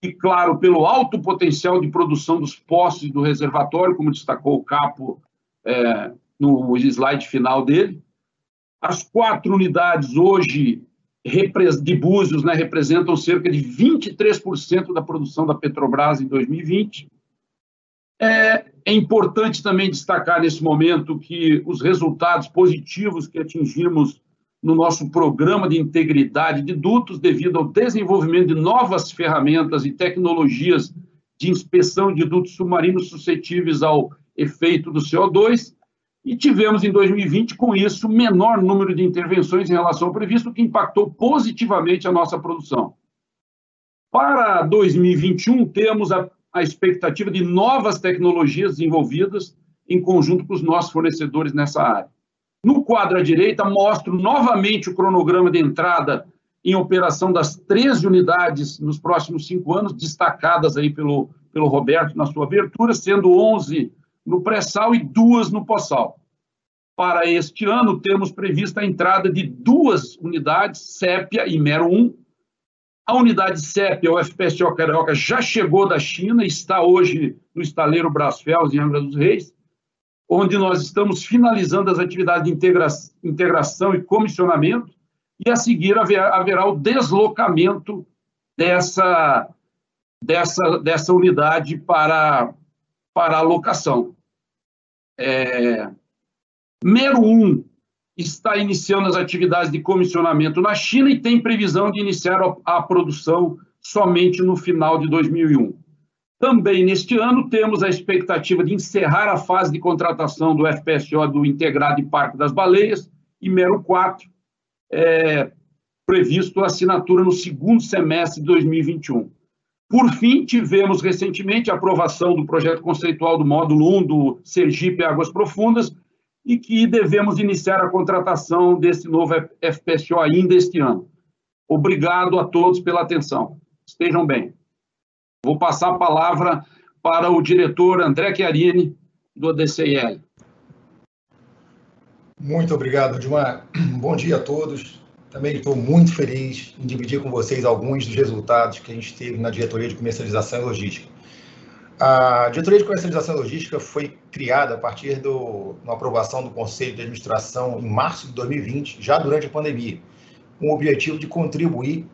e, claro, pelo alto potencial de produção dos postos do reservatório, como destacou o Capo é, no slide final dele. As quatro unidades hoje de Búzios né, representam cerca de 23% da produção da Petrobras em 2020. É, é importante também destacar nesse momento que os resultados positivos que atingimos no nosso programa de integridade de dutos, devido ao desenvolvimento de novas ferramentas e tecnologias de inspeção de dutos submarinos suscetíveis ao efeito do CO2, e tivemos em 2020, com isso, menor número de intervenções em relação ao previsto, que impactou positivamente a nossa produção. Para 2021, temos a, a expectativa de novas tecnologias desenvolvidas em conjunto com os nossos fornecedores nessa área. No quadro à direita, mostro novamente o cronograma de entrada em operação das 13 unidades nos próximos cinco anos, destacadas aí pelo, pelo Roberto na sua abertura, sendo 11 no pré-sal e duas no pós-sal. Para este ano, temos prevista a entrada de duas unidades, Sépia e Mero 1. A unidade Sépia, o FPSO Carioca, já chegou da China, está hoje no estaleiro Brasfels, em Angra dos Reis onde nós estamos finalizando as atividades de integra integração e comissionamento, e a seguir haverá, haverá o deslocamento dessa, dessa, dessa unidade para, para alocação. É, Mero 1 está iniciando as atividades de comissionamento na China e tem previsão de iniciar a, a produção somente no final de 2001. Também neste ano, temos a expectativa de encerrar a fase de contratação do FPSO do Integrado e Parque das Baleias, e Mero 4, é, previsto a assinatura no segundo semestre de 2021. Por fim, tivemos recentemente a aprovação do projeto conceitual do módulo 1 do Sergipe Águas Profundas, e que devemos iniciar a contratação desse novo FPSO ainda este ano. Obrigado a todos pela atenção. Estejam bem. Vou passar a palavra para o diretor André Chiarini, do ADCIL. Muito obrigado, Dilma. Bom dia a todos. Também estou muito feliz em dividir com vocês alguns dos resultados que a gente teve na Diretoria de Comercialização e Logística. A Diretoria de Comercialização e Logística foi criada a partir da aprovação do Conselho de Administração em março de 2020, já durante a pandemia, com o objetivo de contribuir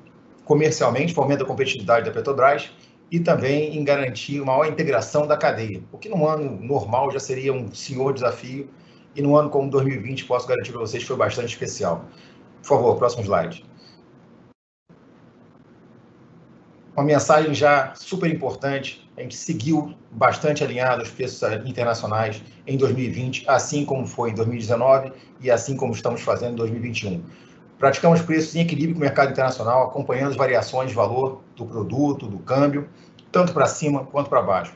comercialmente, fomento a competitividade da Petrobras e também em garantir maior integração da cadeia, o que no ano normal já seria um senhor desafio, e no ano como 2020 posso garantir para vocês foi bastante especial. Por favor, próximo slide. Uma mensagem já super importante, a gente seguiu bastante alinhado aos preços internacionais em 2020, assim como foi em 2019 e assim como estamos fazendo em 2021. Praticamos preços em equilíbrio com o mercado internacional, acompanhando as variações de valor do produto, do câmbio, tanto para cima quanto para baixo.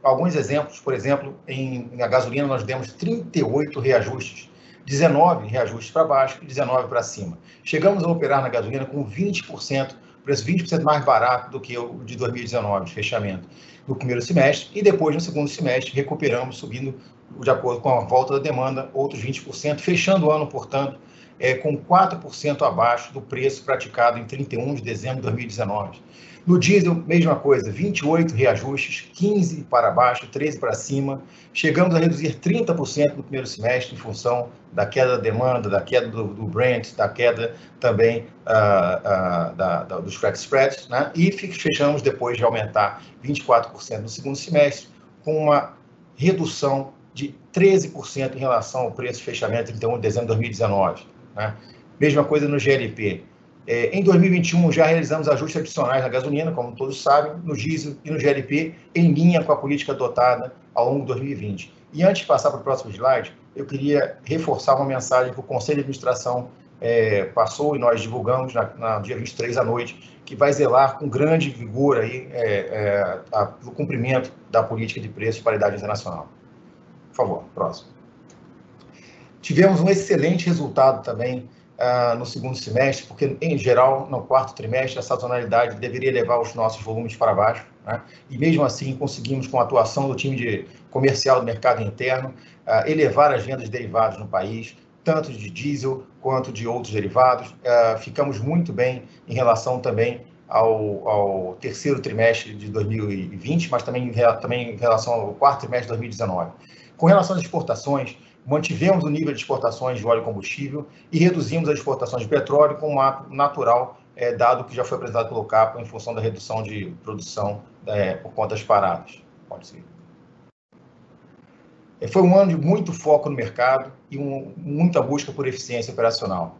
Alguns exemplos, por exemplo, em, em a gasolina nós demos 38 reajustes, 19 reajustes para baixo e 19 para cima. Chegamos a operar na gasolina com 20%, preço 20% mais barato do que o de 2019, de fechamento, no primeiro semestre, e depois, no segundo semestre, recuperamos, subindo de acordo com a volta da demanda, outros 20%, fechando o ano, portanto, é, com 4% abaixo do preço praticado em 31 de dezembro de 2019. No diesel, mesma coisa, 28 reajustes, 15 para baixo, 13 para cima. Chegamos a reduzir 30% no primeiro semestre em função da queda da demanda, da queda do, do Brent, da queda também uh, uh, da, da, dos crack spreads, né? e fechamos depois de aumentar 24% no segundo semestre, com uma redução de 13% em relação ao preço de fechamento 31 de dezembro de 2019. Né? Mesma coisa no GLP. É, em 2021, já realizamos ajustes adicionais na gasolina, como todos sabem, no diesel e no GLP, em linha com a política adotada ao longo de 2020. E antes de passar para o próximo slide, eu queria reforçar uma mensagem para o Conselho de Administração é, passou e nós divulgamos na, dia 23 à noite, que vai zelar com grande vigor aí, é, é, a, pelo cumprimento da política de preços de paridade internacional. Por favor, próximo. Tivemos um excelente resultado também ah, no segundo semestre, porque, em geral, no quarto trimestre, a sazonalidade deveria levar os nossos volumes para baixo, né? e mesmo assim conseguimos, com a atuação do time de comercial do mercado interno, ah, elevar as vendas de derivados no país, tanto de diesel quanto de outros derivados. Ah, ficamos muito bem em relação também ao, ao, terceiro trimestre de 2020, mas também, também em relação ao quarto trimestre de 2019. Com relação às exportações, mantivemos o nível de exportações de óleo e combustível e reduzimos as exportações de petróleo com um natural, é, dado que já foi apresentado pelo CAPA em função da redução de produção é, por conta das paradas. Pode. É, foi um ano de muito foco no mercado e um, muita busca por eficiência operacional.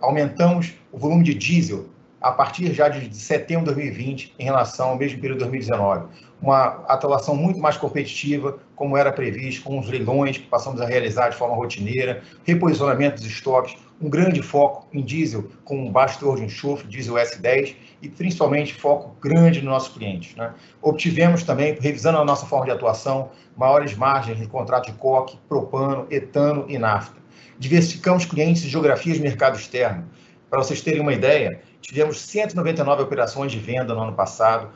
Aumentamos o volume de diesel a partir já de setembro de 2020 em relação ao mesmo período de 2019. Uma atuação muito mais competitiva, como era previsto, com os leilões que passamos a realizar de forma rotineira, reposicionamento dos estoques, um grande foco em diesel com baixo teor de enxofre, diesel S10, e principalmente foco grande nos nossos clientes. Né? Obtivemos também, revisando a nossa forma de atuação, maiores margens de contrato de coque, propano, etano e nafta. Diversificamos clientes e geografias de mercado externo. Para vocês terem uma ideia, tivemos 199 operações de venda no ano passado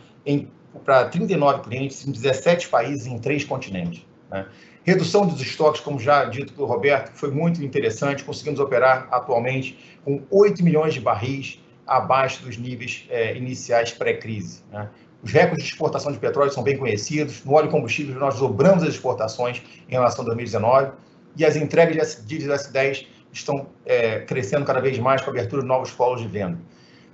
para 39 clientes em 17 países em três continentes. Né? Redução dos estoques, como já dito pelo Roberto, foi muito interessante. Conseguimos operar atualmente com 8 milhões de barris abaixo dos níveis é, iniciais pré-crise. Né? Os recordes de exportação de petróleo são bem conhecidos. No óleo combustível, nós dobramos as exportações em relação a 2019 e as entregas de diesel S10 estão é, crescendo cada vez mais com a abertura de novos polos de venda.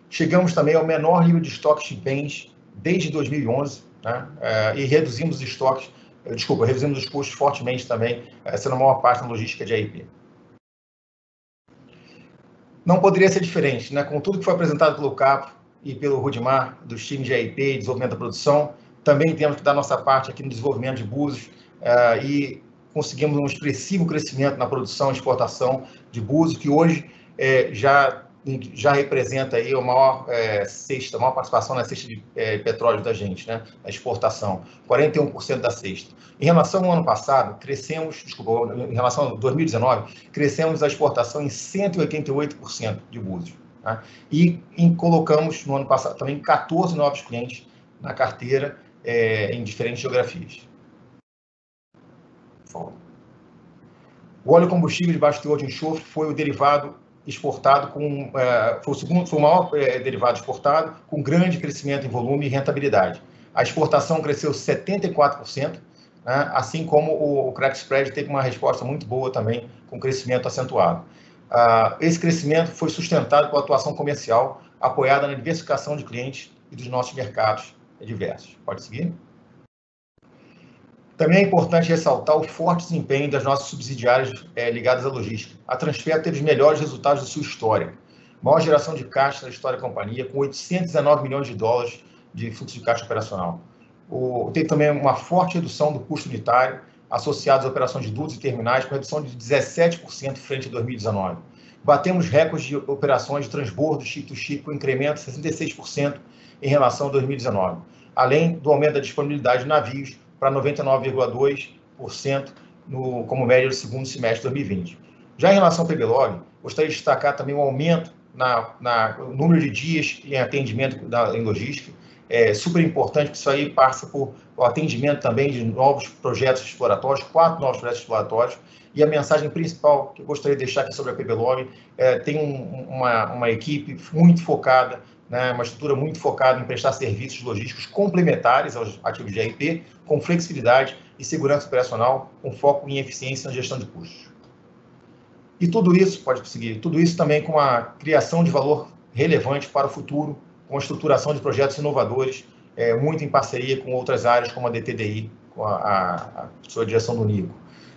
Chegamos também ao menor nível de estoques de bens desde 2011 né, é, e reduzimos os estoques, é, desculpa, reduzimos os custos fortemente também, é, sendo a maior parte na logística de AIP. Não poderia ser diferente, né? com tudo que foi apresentado pelo Capo e pelo Rudimar, dos times de AIP e desenvolvimento da produção, também temos que dar nossa parte aqui no desenvolvimento de Búzios uh, e conseguimos um expressivo crescimento na produção e exportação de Búzios, que hoje já já representa aí a maior é, a maior participação na cesta de é, petróleo da gente, né? A exportação, 41% da cesta. Em relação ao ano passado, crescemos, desculpa, em relação a 2019, crescemos a exportação em 188% de Búzios. Tá? E em, colocamos no ano passado também 14 novos clientes na carteira é, em diferentes geografias. O óleo combustível de baixo teor de enxofre foi o derivado exportado com é, foi o segundo, foi o maior é, derivado exportado com grande crescimento em volume e rentabilidade. A exportação cresceu 74%, né, assim como o, o crack spread teve uma resposta muito boa também com crescimento acentuado. Ah, esse crescimento foi sustentado pela atuação comercial apoiada na diversificação de clientes e dos nossos mercados diversos. Pode seguir? Também é importante ressaltar o forte desempenho das nossas subsidiárias é, ligadas à logística. A Transfer teve os melhores resultados da sua história. Maior geração de caixa da história da companhia, com 819 milhões de dólares de fluxo de caixa operacional. O, teve também uma forte redução do custo unitário associado às operações de dutos e terminais, com redução de 17% frente a 2019. Batemos recordes de operações de transbordo chip-to-chip, com incremento de 66% em relação a 2019, além do aumento da disponibilidade de navios para 99,2% no, como média do segundo semestre de 2020. Já em relação ao PBLog, gostaria de destacar também o aumento na, na, número de dias em atendimento da, em logística. É super importante, que isso aí passa por o atendimento também de novos projetos exploratórios, quatro novos projetos exploratórios, e a mensagem principal que eu gostaria de deixar aqui sobre a PBLog é, tem um, uma, uma equipe muito focada né, uma estrutura muito focada em prestar serviços logísticos complementares aos ativos de RP, com flexibilidade e segurança operacional, com foco em eficiência na gestão de custos. E tudo isso, pode conseguir, tudo isso também com a criação de valor relevante para o futuro, com a estruturação de projetos inovadores, é, muito em parceria com outras áreas, como a DTDI, com a, a, a sua direção do NICO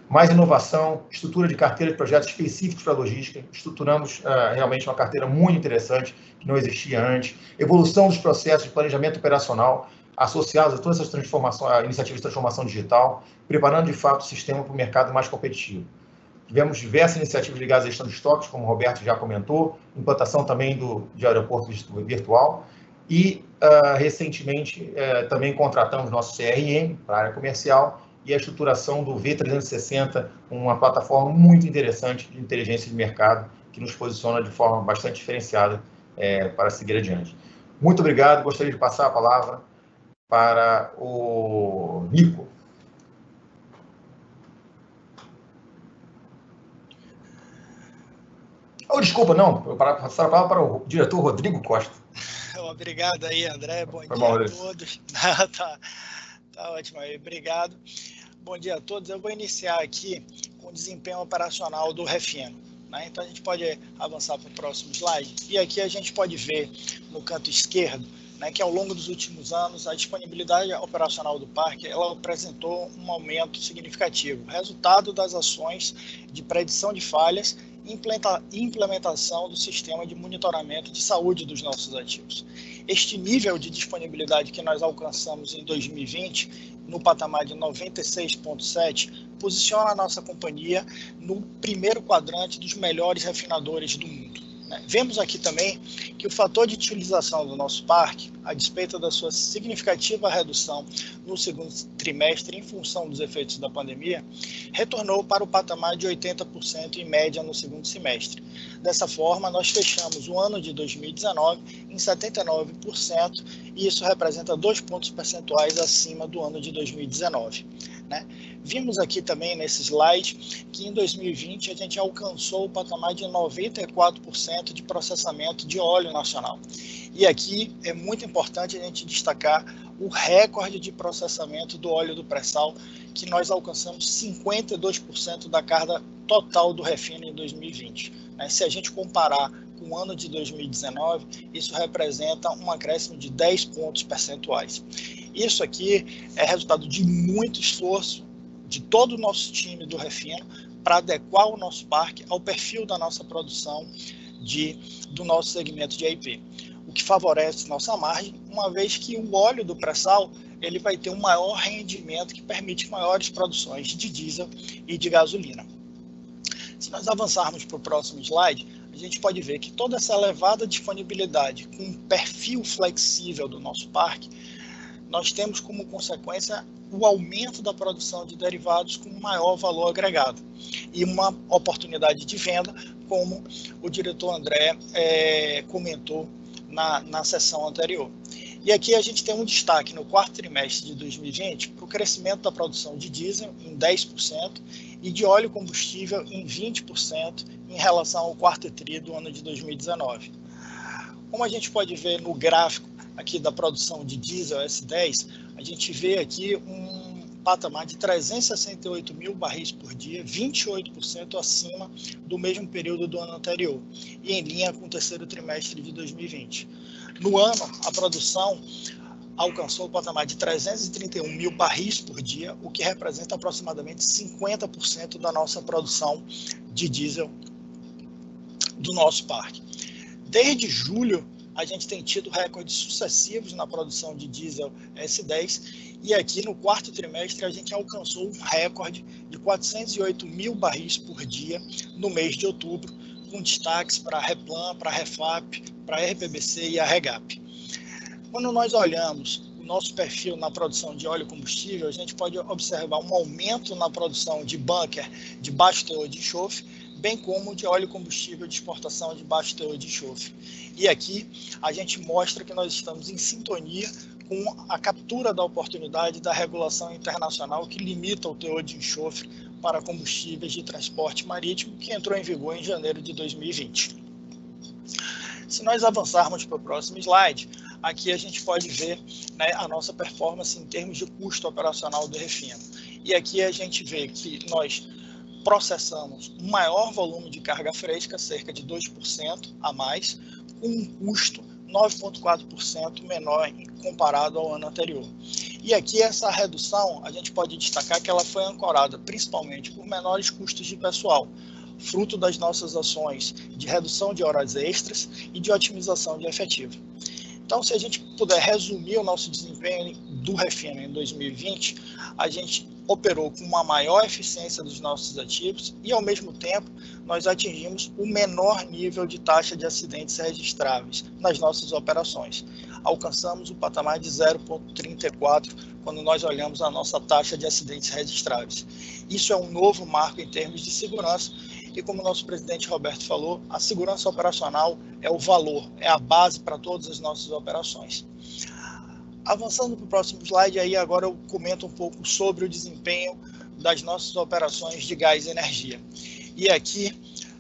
mais inovação, estrutura de carteira de projetos específicos para logística. Estruturamos uh, realmente uma carteira muito interessante, que não existia antes. Evolução dos processos de planejamento operacional associados a todas essas transformações, iniciativas de transformação digital, preparando de fato o sistema para o mercado mais competitivo. Tivemos diversas iniciativas ligadas à gestão de estoques, como o Roberto já comentou, implantação também do, de aeroporto virtual. E, uh, recentemente, uh, também contratamos nosso CRM para a área comercial e a estruturação do V360, uma plataforma muito interessante de inteligência de mercado, que nos posiciona de forma bastante diferenciada é, para seguir adiante. Muito obrigado. Gostaria de passar a palavra para o Nico. Oh, desculpa, não. Para passar a palavra para o diretor Rodrigo Costa. Obrigado aí, André. Bom Foi dia bom, a todos. <laughs> tá, tá ótimo aí. Obrigado. Bom dia a todos. Eu vou iniciar aqui com o desempenho operacional do Refino. Né? Então a gente pode avançar para o próximo slide. E aqui a gente pode ver no canto esquerdo né, que ao longo dos últimos anos a disponibilidade operacional do parque ela apresentou um aumento significativo, resultado das ações de predição de falhas implementação do sistema de monitoramento de saúde dos nossos ativos. Este nível de disponibilidade que nós alcançamos em 2020, no patamar de 96,7, posiciona a nossa companhia no primeiro quadrante dos melhores refinadores do mundo. Né? Vemos aqui também que o fator de utilização do nosso parque, a despeito da sua significativa redução no segundo trimestre em função dos efeitos da pandemia, retornou para o patamar de 80% em média no segundo semestre. Dessa forma, nós fechamos o ano de 2019 em 79% e isso representa dois pontos percentuais acima do ano de 2019. Né? Vimos aqui também nesse slide que em 2020 a gente alcançou o patamar de 94% de processamento de óleo nacional. E aqui é muito importante a gente destacar o recorde de processamento do óleo do pré-sal, que nós alcançamos 52% da carga total do refino em 2020. Né? Se a gente comparar com o ano de 2019, isso representa um acréscimo de 10 pontos percentuais. Isso aqui é resultado de muito esforço de todo o nosso time do Refino para adequar o nosso parque ao perfil da nossa produção de, do nosso segmento de IP, o que favorece nossa margem, uma vez que o óleo do pré-sal ele vai ter um maior rendimento que permite maiores produções de diesel e de gasolina. Se nós avançarmos para o próximo slide, a gente pode ver que toda essa elevada disponibilidade com um perfil flexível do nosso parque nós temos como consequência o aumento da produção de derivados com maior valor agregado e uma oportunidade de venda, como o diretor André é, comentou na, na sessão anterior. E aqui a gente tem um destaque no quarto trimestre de 2020 para o crescimento da produção de diesel em 10% e de óleo combustível em 20% em relação ao quarto tri do ano de 2019. Como a gente pode ver no gráfico aqui da produção de diesel S10, a gente vê aqui um patamar de 368 mil barris por dia, 28% acima do mesmo período do ano anterior, e em linha com o terceiro trimestre de 2020. No ano, a produção alcançou o patamar de 331 mil barris por dia, o que representa aproximadamente 50% da nossa produção de diesel do nosso parque. Desde julho a gente tem tido recordes sucessivos na produção de diesel S10 e aqui no quarto trimestre a gente alcançou um recorde de 408 mil barris por dia no mês de outubro, com destaques para a Replan, para a Refap, para a RPBC e a Regap. Quando nós olhamos o nosso perfil na produção de óleo combustível, a gente pode observar um aumento na produção de bunker de baixo teor de enxofre, bem como de óleo combustível de exportação de baixo teor de enxofre. E aqui a gente mostra que nós estamos em sintonia com a captura da oportunidade da regulação internacional que limita o teor de enxofre para combustíveis de transporte marítimo, que entrou em vigor em janeiro de 2020. Se nós avançarmos para o próximo slide, aqui a gente pode ver né, a nossa performance em termos de custo operacional do refino. E aqui a gente vê que nós processamos um maior volume de carga fresca, cerca de 2% a mais, com um custo 9,4% menor comparado ao ano anterior. E aqui essa redução, a gente pode destacar que ela foi ancorada principalmente por menores custos de pessoal, fruto das nossas ações de redução de horas extras e de otimização de efetivo. Então, se a gente puder resumir o nosso desempenho do Refino em 2020, a gente operou com uma maior eficiência dos nossos ativos e, ao mesmo tempo, nós atingimos o menor nível de taxa de acidentes registráveis nas nossas operações. Alcançamos o patamar de 0,34 quando nós olhamos a nossa taxa de acidentes registráveis. Isso é um novo marco em termos de segurança e, como nosso presidente Roberto falou, a segurança operacional é o valor, é a base para todas as nossas operações. Avançando para o próximo slide, aí agora eu comento um pouco sobre o desempenho das nossas operações de gás e energia. E aqui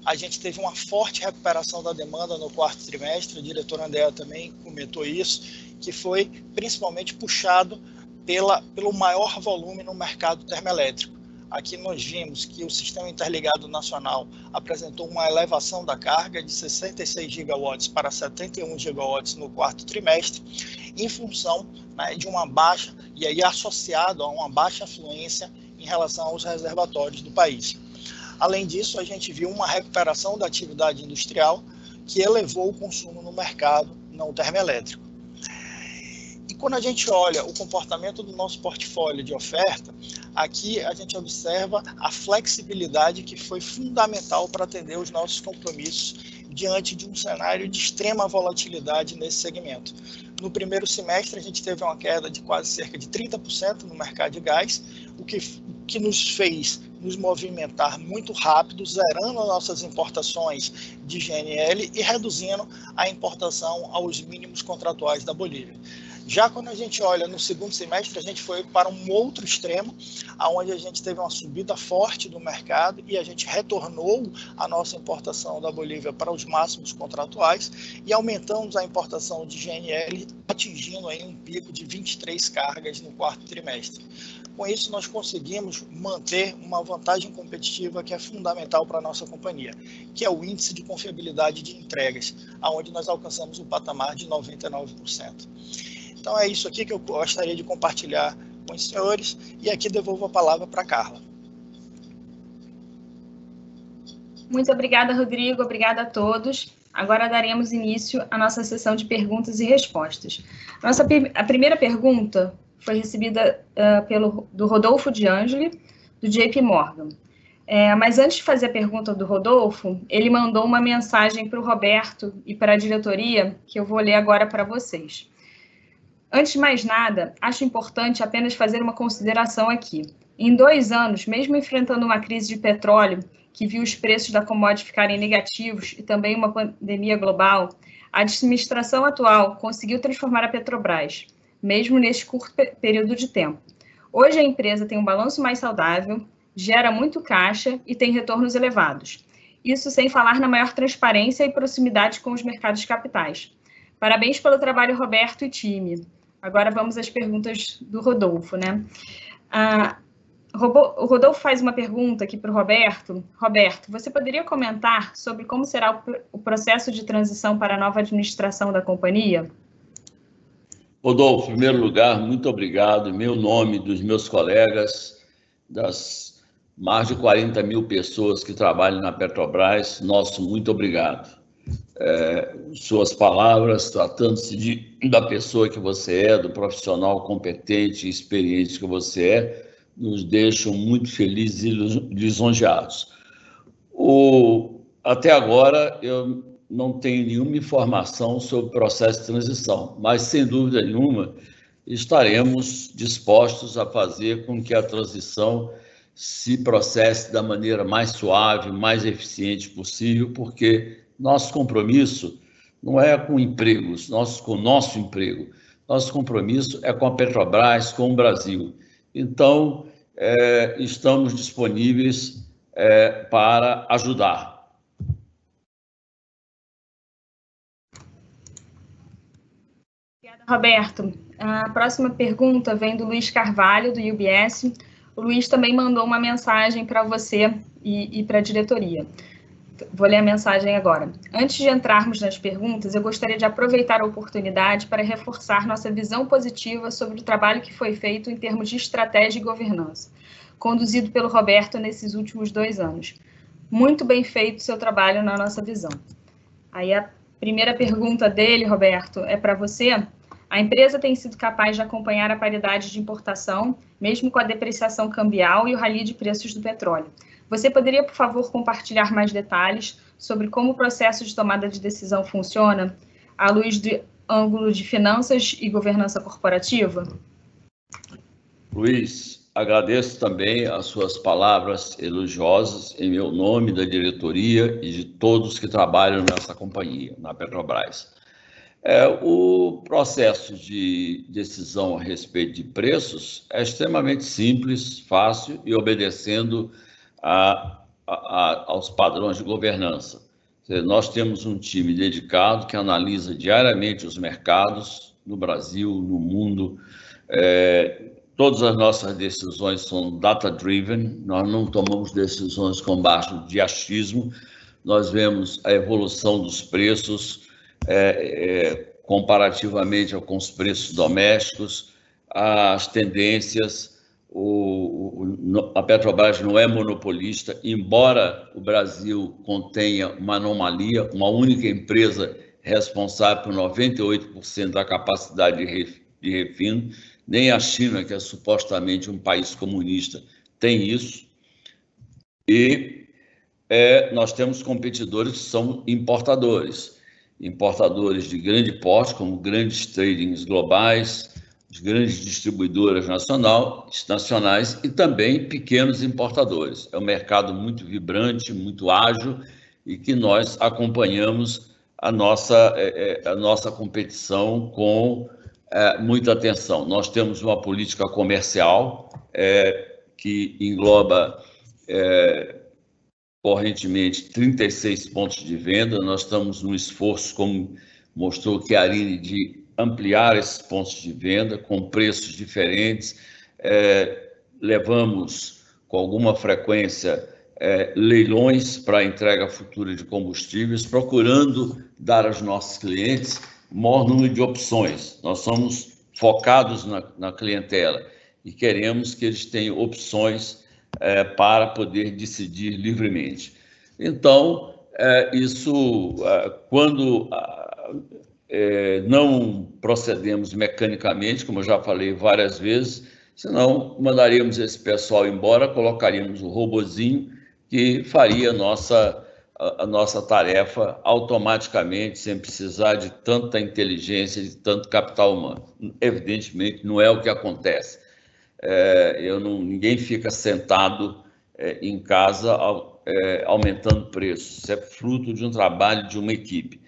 a gente teve uma forte recuperação da demanda no quarto trimestre, o diretor André também comentou isso, que foi principalmente puxado pela, pelo maior volume no mercado termoelétrico. Aqui nós vimos que o Sistema Interligado Nacional apresentou uma elevação da carga de 66 gigawatts para 71 gigawatts no quarto trimestre, em função né, de uma baixa, e aí associado a uma baixa afluência em relação aos reservatórios do país. Além disso, a gente viu uma recuperação da atividade industrial que elevou o consumo no mercado não termoelétrico. E quando a gente olha o comportamento do nosso portfólio de oferta, aqui a gente observa a flexibilidade que foi fundamental para atender os nossos compromissos diante de um cenário de extrema volatilidade nesse segmento. No primeiro semestre, a gente teve uma queda de quase cerca de 30% no mercado de gás, o que, que nos fez nos movimentar muito rápido, zerando nossas importações de GNL e reduzindo a importação aos mínimos contratuais da Bolívia. Já quando a gente olha no segundo semestre, a gente foi para um outro extremo, aonde a gente teve uma subida forte do mercado e a gente retornou a nossa importação da Bolívia para os máximos contratuais e aumentamos a importação de GNL, atingindo aí um pico de 23 cargas no quarto trimestre. Com isso, nós conseguimos manter uma vantagem competitiva que é fundamental para a nossa companhia, que é o índice de confiabilidade de entregas, aonde nós alcançamos o patamar de 99%. Então é isso aqui que eu gostaria de compartilhar com os senhores e aqui devolvo a palavra para Carla. Muito obrigada, Rodrigo. Obrigada a todos. Agora daremos início à nossa sessão de perguntas e respostas. Nossa, a primeira pergunta foi recebida uh, pelo, do Rodolfo de Angeli, do JP Morgan. É, mas antes de fazer a pergunta do Rodolfo, ele mandou uma mensagem para o Roberto e para a diretoria, que eu vou ler agora para vocês. Antes de mais nada, acho importante apenas fazer uma consideração aqui. Em dois anos, mesmo enfrentando uma crise de petróleo que viu os preços da commodity ficarem negativos e também uma pandemia global, a administração atual conseguiu transformar a Petrobras, mesmo neste curto período de tempo. Hoje a empresa tem um balanço mais saudável, gera muito caixa e tem retornos elevados. Isso sem falar na maior transparência e proximidade com os mercados capitais. Parabéns pelo trabalho, Roberto e time. Agora vamos às perguntas do Rodolfo, né? Ah, o Rodolfo faz uma pergunta aqui para o Roberto. Roberto, você poderia comentar sobre como será o processo de transição para a nova administração da companhia? Rodolfo, em primeiro lugar, muito obrigado. Em meu nome, dos meus colegas, das mais de 40 mil pessoas que trabalham na Petrobras, nosso muito obrigado é, suas palavras, tratando-se da pessoa que você é, do profissional competente e experiente que você é, nos deixam muito felizes e lisonjeados. O, até agora, eu não tenho nenhuma informação sobre o processo de transição, mas, sem dúvida nenhuma, estaremos dispostos a fazer com que a transição se processe da maneira mais suave, mais eficiente possível, porque nosso compromisso não é com empregos, nosso, com o nosso emprego. Nosso compromisso é com a Petrobras, com o Brasil. Então, é, estamos disponíveis é, para ajudar. Obrigada, Roberto. A próxima pergunta vem do Luiz Carvalho, do UBS. O Luiz também mandou uma mensagem para você e, e para a diretoria. Vou ler a mensagem agora. Antes de entrarmos nas perguntas, eu gostaria de aproveitar a oportunidade para reforçar nossa visão positiva sobre o trabalho que foi feito em termos de estratégia e governança, conduzido pelo Roberto nesses últimos dois anos. Muito bem feito seu trabalho na nossa visão. Aí a primeira pergunta dele, Roberto, é para você. A empresa tem sido capaz de acompanhar a paridade de importação, mesmo com a depreciação cambial e o rally de preços do petróleo. Você poderia, por favor, compartilhar mais detalhes sobre como o processo de tomada de decisão funciona, à luz do ângulo de finanças e governança corporativa? Luiz, agradeço também as suas palavras elogiosas em meu nome, da diretoria e de todos que trabalham nessa companhia, na Petrobras. É, o processo de decisão a respeito de preços é extremamente simples, fácil e obedecendo a, a, aos padrões de governança. Nós temos um time dedicado que analisa diariamente os mercados no Brasil, no mundo. É, todas as nossas decisões são data-driven, nós não tomamos decisões com baixo de achismo, nós vemos a evolução dos preços, é, é, comparativamente com os preços domésticos, as tendências. O, o, a Petrobras não é monopolista, embora o Brasil contenha uma anomalia, uma única empresa responsável por 98% da capacidade de, de refino, nem a China, que é supostamente um país comunista, tem isso. E é, nós temos competidores que são importadores importadores de grande porte, como grandes tradings globais, grandes distribuidoras nacional, nacionais e também pequenos importadores. É um mercado muito vibrante, muito ágil e que nós acompanhamos a nossa, é, é, a nossa competição com é, muita atenção. Nós temos uma política comercial que engloba correntemente 36 pontos de venda. Nós estamos num esforço, como mostrou Chiarini, de ampliar esses pontos de venda com preços diferentes. É, levamos com alguma frequência é, leilões para entrega futura de combustíveis, procurando dar aos nossos clientes maior número de opções. Nós somos focados na, na clientela e queremos que eles tenham opções é, para poder decidir livremente. Então, é, isso, é, quando é, não procedemos mecanicamente, como eu já falei várias vezes, senão mandaríamos esse pessoal embora, colocaríamos o robozinho que faria a nossa, a, a nossa tarefa automaticamente, sem precisar de tanta inteligência, de tanto capital humano. Evidentemente, não é o que acontece é, eu não, ninguém fica sentado é, em casa é, aumentando preços. Isso é fruto de um trabalho de uma equipe.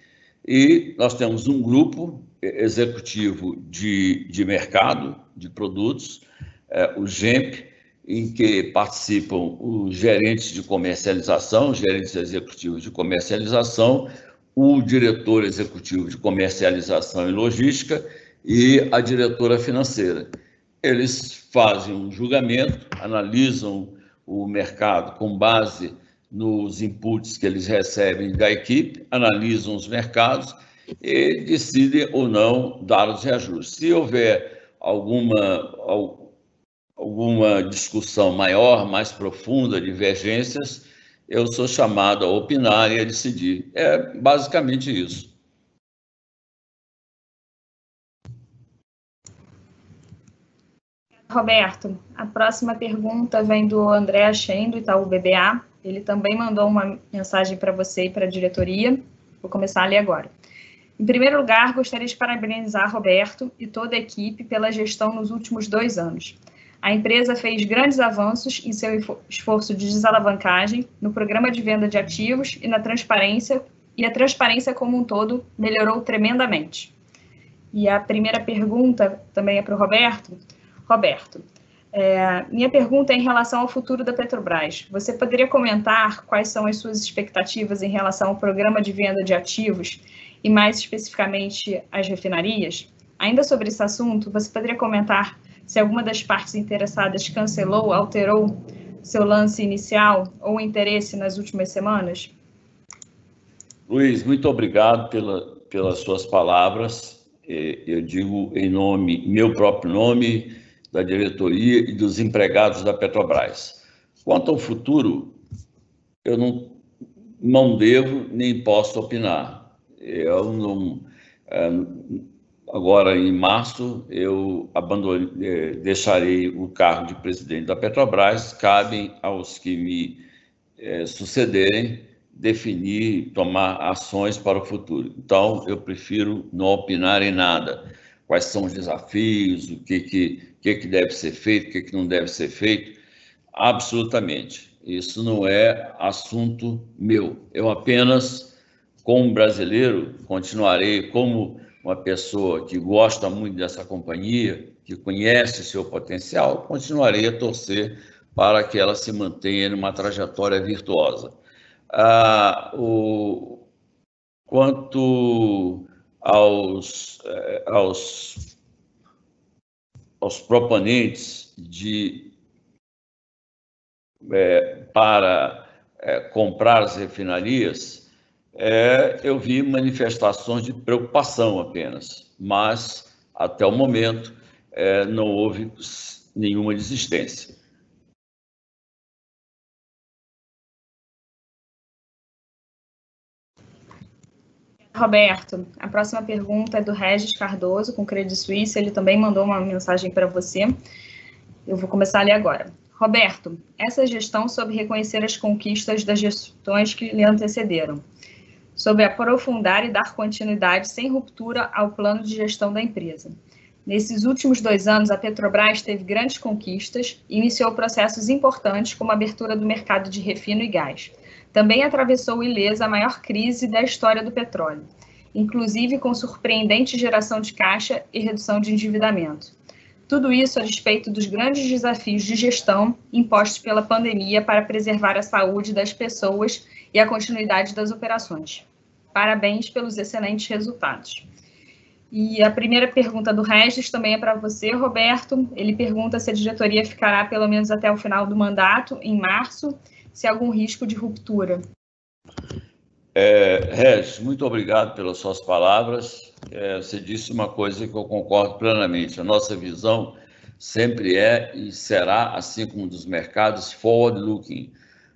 E nós temos um grupo executivo de, de mercado, de produtos, é, o GEMP, em que participam os gerentes de comercialização, gerentes executivos de comercialização, o diretor executivo de comercialização e logística e a diretora financeira. Eles fazem um julgamento, analisam o mercado com base nos inputs que eles recebem da equipe, analisam os mercados e decidem ou não dar os reajustes. Se houver alguma, alguma discussão maior, mais profunda, divergências, eu sou chamado a opinar e a decidir. É basicamente isso. Roberto, a próxima pergunta vem do André Achen, do Itaú BBA. Ele também mandou uma mensagem para você e para a diretoria. Vou começar ali agora. Em primeiro lugar, gostaria de parabenizar Roberto e toda a equipe pela gestão nos últimos dois anos. A empresa fez grandes avanços em seu esforço de desalavancagem, no programa de venda de ativos e na transparência, e a transparência como um todo melhorou tremendamente. E a primeira pergunta também é para o Roberto. Roberto, é, minha pergunta é em relação ao futuro da Petrobras. Você poderia comentar quais são as suas expectativas em relação ao programa de venda de ativos e, mais especificamente, as refinarias? Ainda sobre esse assunto, você poderia comentar se alguma das partes interessadas cancelou, alterou seu lance inicial ou interesse nas últimas semanas? Luiz, muito obrigado pela, pelas suas palavras. Eu digo em nome, meu próprio nome, da diretoria e dos empregados da Petrobras. Quanto ao futuro, eu não, não devo nem posso opinar. Eu não, é, agora em março, eu abandone, eh, deixarei o cargo de presidente da Petrobras, cabem aos que me eh, sucederem definir, tomar ações para o futuro. Então, eu prefiro não opinar em nada. Quais são os desafios, o que, que, que, que deve ser feito, o que, que não deve ser feito. Absolutamente. Isso não é assunto meu. Eu apenas, como brasileiro, continuarei como uma pessoa que gosta muito dessa companhia, que conhece seu potencial, continuarei a torcer para que ela se mantenha numa trajetória virtuosa. Ah, o, quanto aos, eh, aos, aos proponentes de, é, para é, comprar as refinarias, é, eu vi manifestações de preocupação apenas, mas até o momento não houve nenhuma desistência. Roberto, a próxima pergunta é do Regis Cardoso, com Credit Suisse. Ele também mandou uma mensagem para você. Eu vou começar a ler agora. Roberto, essa gestão sobre reconhecer as conquistas das gestões que lhe antecederam, sobre aprofundar e dar continuidade sem ruptura ao plano de gestão da empresa. Nesses últimos dois anos, a Petrobras teve grandes conquistas e iniciou processos importantes, como a abertura do mercado de refino e gás também atravessou ilesa a maior crise da história do petróleo, inclusive com surpreendente geração de caixa e redução de endividamento. Tudo isso a despeito dos grandes desafios de gestão impostos pela pandemia para preservar a saúde das pessoas e a continuidade das operações. Parabéns pelos excelentes resultados. E a primeira pergunta do Regis também é para você, Roberto. Ele pergunta se a diretoria ficará pelo menos até o final do mandato, em março, se há algum risco de ruptura. É, Regis, muito obrigado pelas suas palavras. É, você disse uma coisa que eu concordo plenamente. A nossa visão sempre é e será, assim como dos mercados, forward-looking.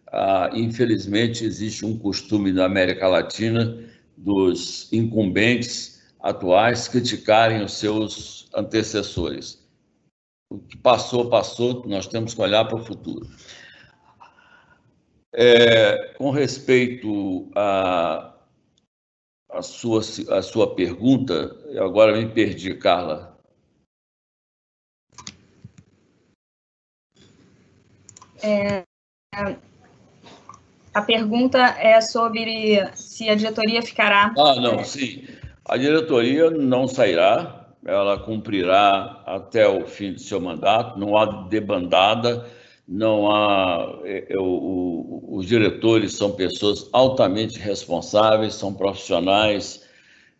Ah, infelizmente, existe um costume na América Latina dos incumbentes atuais criticarem os seus antecessores. O que passou, passou, nós temos que olhar para o futuro. É, com respeito à a, a, sua, a sua pergunta, eu agora me perdi, Carla. É, a pergunta é sobre se a diretoria ficará. Ah, não, sim. A diretoria não sairá, ela cumprirá até o fim do seu mandato, não há debandada não há. É, é, o, os diretores são pessoas altamente responsáveis, são profissionais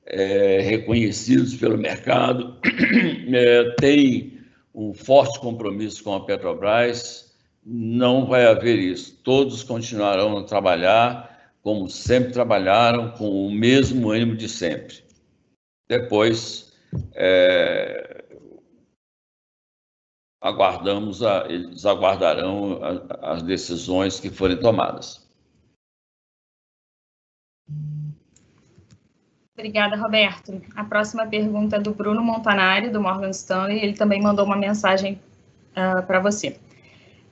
é, reconhecidos pelo mercado, <clears throat> é, têm um forte compromisso com a Petrobras. Não vai haver isso. Todos continuarão a trabalhar como sempre trabalharam, com o mesmo ânimo de sempre. Depois, é, aguardamos, a, eles aguardarão a, as decisões que forem tomadas. Obrigada, Roberto. A próxima pergunta é do Bruno Montanari, do Morgan Stanley. Ele também mandou uma mensagem uh, ah, para você.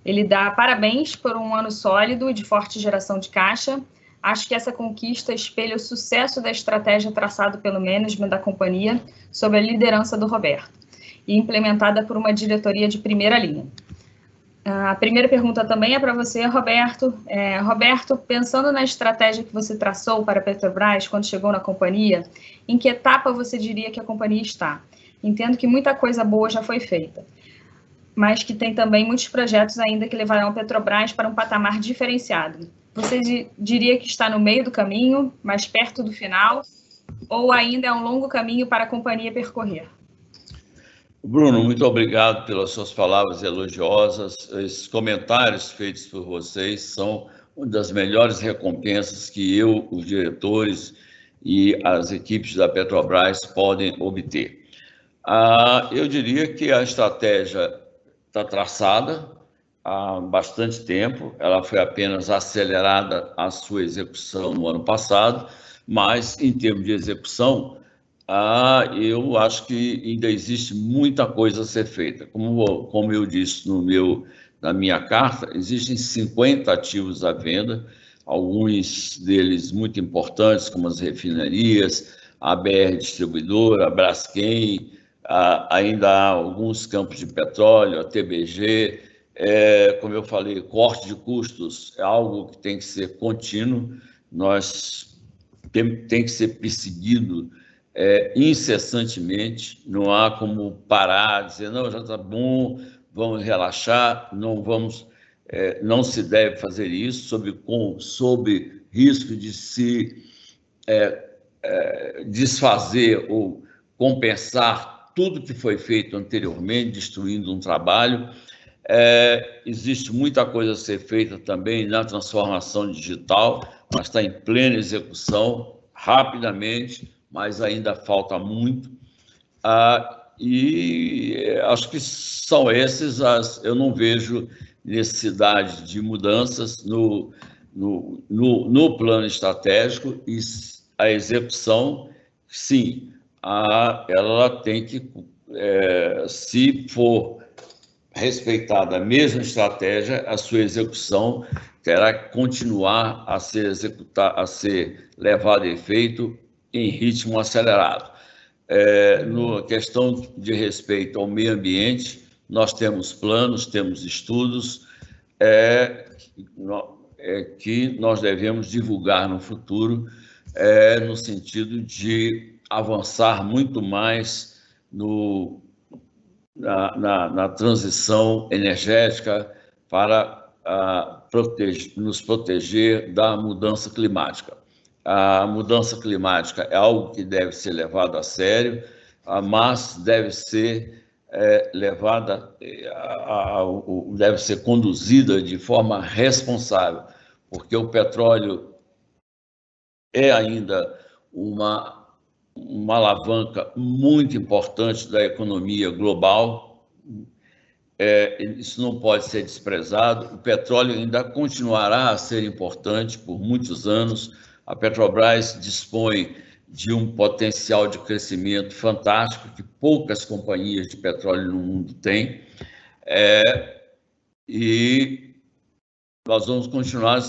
Ele dá parabéns por um ano sólido e de forte geração de caixa. Acho que essa conquista espelha o sucesso da estratégia traçada pelo management da companhia sob a liderança do Roberto e implementada por uma diretoria de primeira linha. A primeira pergunta também é para você, Roberto. É, Roberto, pensando na estratégia que você traçou para a Petrobras quando chegou na companhia, em que etapa você diria que a companhia está? Entendo que muita coisa boa já foi feita, mas que tem também muitos projetos ainda que levarão a Petrobras para um patamar diferenciado. Você diria que está no meio do caminho, mais perto do final, ou ainda é um longo caminho para a companhia percorrer? Bruno, muito obrigado pelas suas palavras elogiosas. Esses comentários feitos por vocês são uma das melhores recompensas que eu, os diretores e as equipes da Petrobras podem obter. Ah, eu diria que a estratégia está traçada há bastante tempo, ela foi apenas acelerada a sua execução no ano passado, mas em termos de execução, ah, eu acho que ainda existe muita coisa a ser feita. Como, como eu disse no meu, na minha carta, existem 50 ativos à venda, alguns deles muito importantes, como as refinarias, a BR Distribuidora, a Braskem, a, ainda há alguns campos de petróleo, a TBG, é, como eu falei, corte de custos é algo que tem que ser contínuo, nós tem, tem que ser perseguido é, incessantemente, não há como parar, dizer, não, já está bom, vamos relaxar, não vamos, é, não se deve fazer isso sob, com, sob risco de se é, é, desfazer ou compensar tudo que foi feito anteriormente, destruindo um trabalho. É, existe muita coisa a ser feita também na transformação digital, mas está em plena execução, rapidamente mas ainda falta muito. Ah, e acho que são esses as. Eu não vejo necessidade de mudanças no, no, no, no plano estratégico e a execução, sim, a, ela tem que, é, se for respeitada a mesma estratégia, a sua execução terá que continuar a ser executar, a ser levada a efeito em ritmo acelerado. É, no questão de respeito ao meio ambiente, nós temos planos, temos estudos é, é, que nós devemos divulgar no futuro, é, no sentido de avançar muito mais no, na, na, na transição energética para a, protege, nos proteger da mudança climática a mudança climática é algo que deve ser levado a sério, mas deve ser é, levada, a, a, deve ser conduzida de forma responsável, porque o petróleo é ainda uma, uma alavanca muito importante da economia global. É, isso não pode ser desprezado. O petróleo ainda continuará a ser importante por muitos anos a Petrobras dispõe de um potencial de crescimento fantástico que poucas companhias de petróleo no mundo têm. É, e nós vamos continuar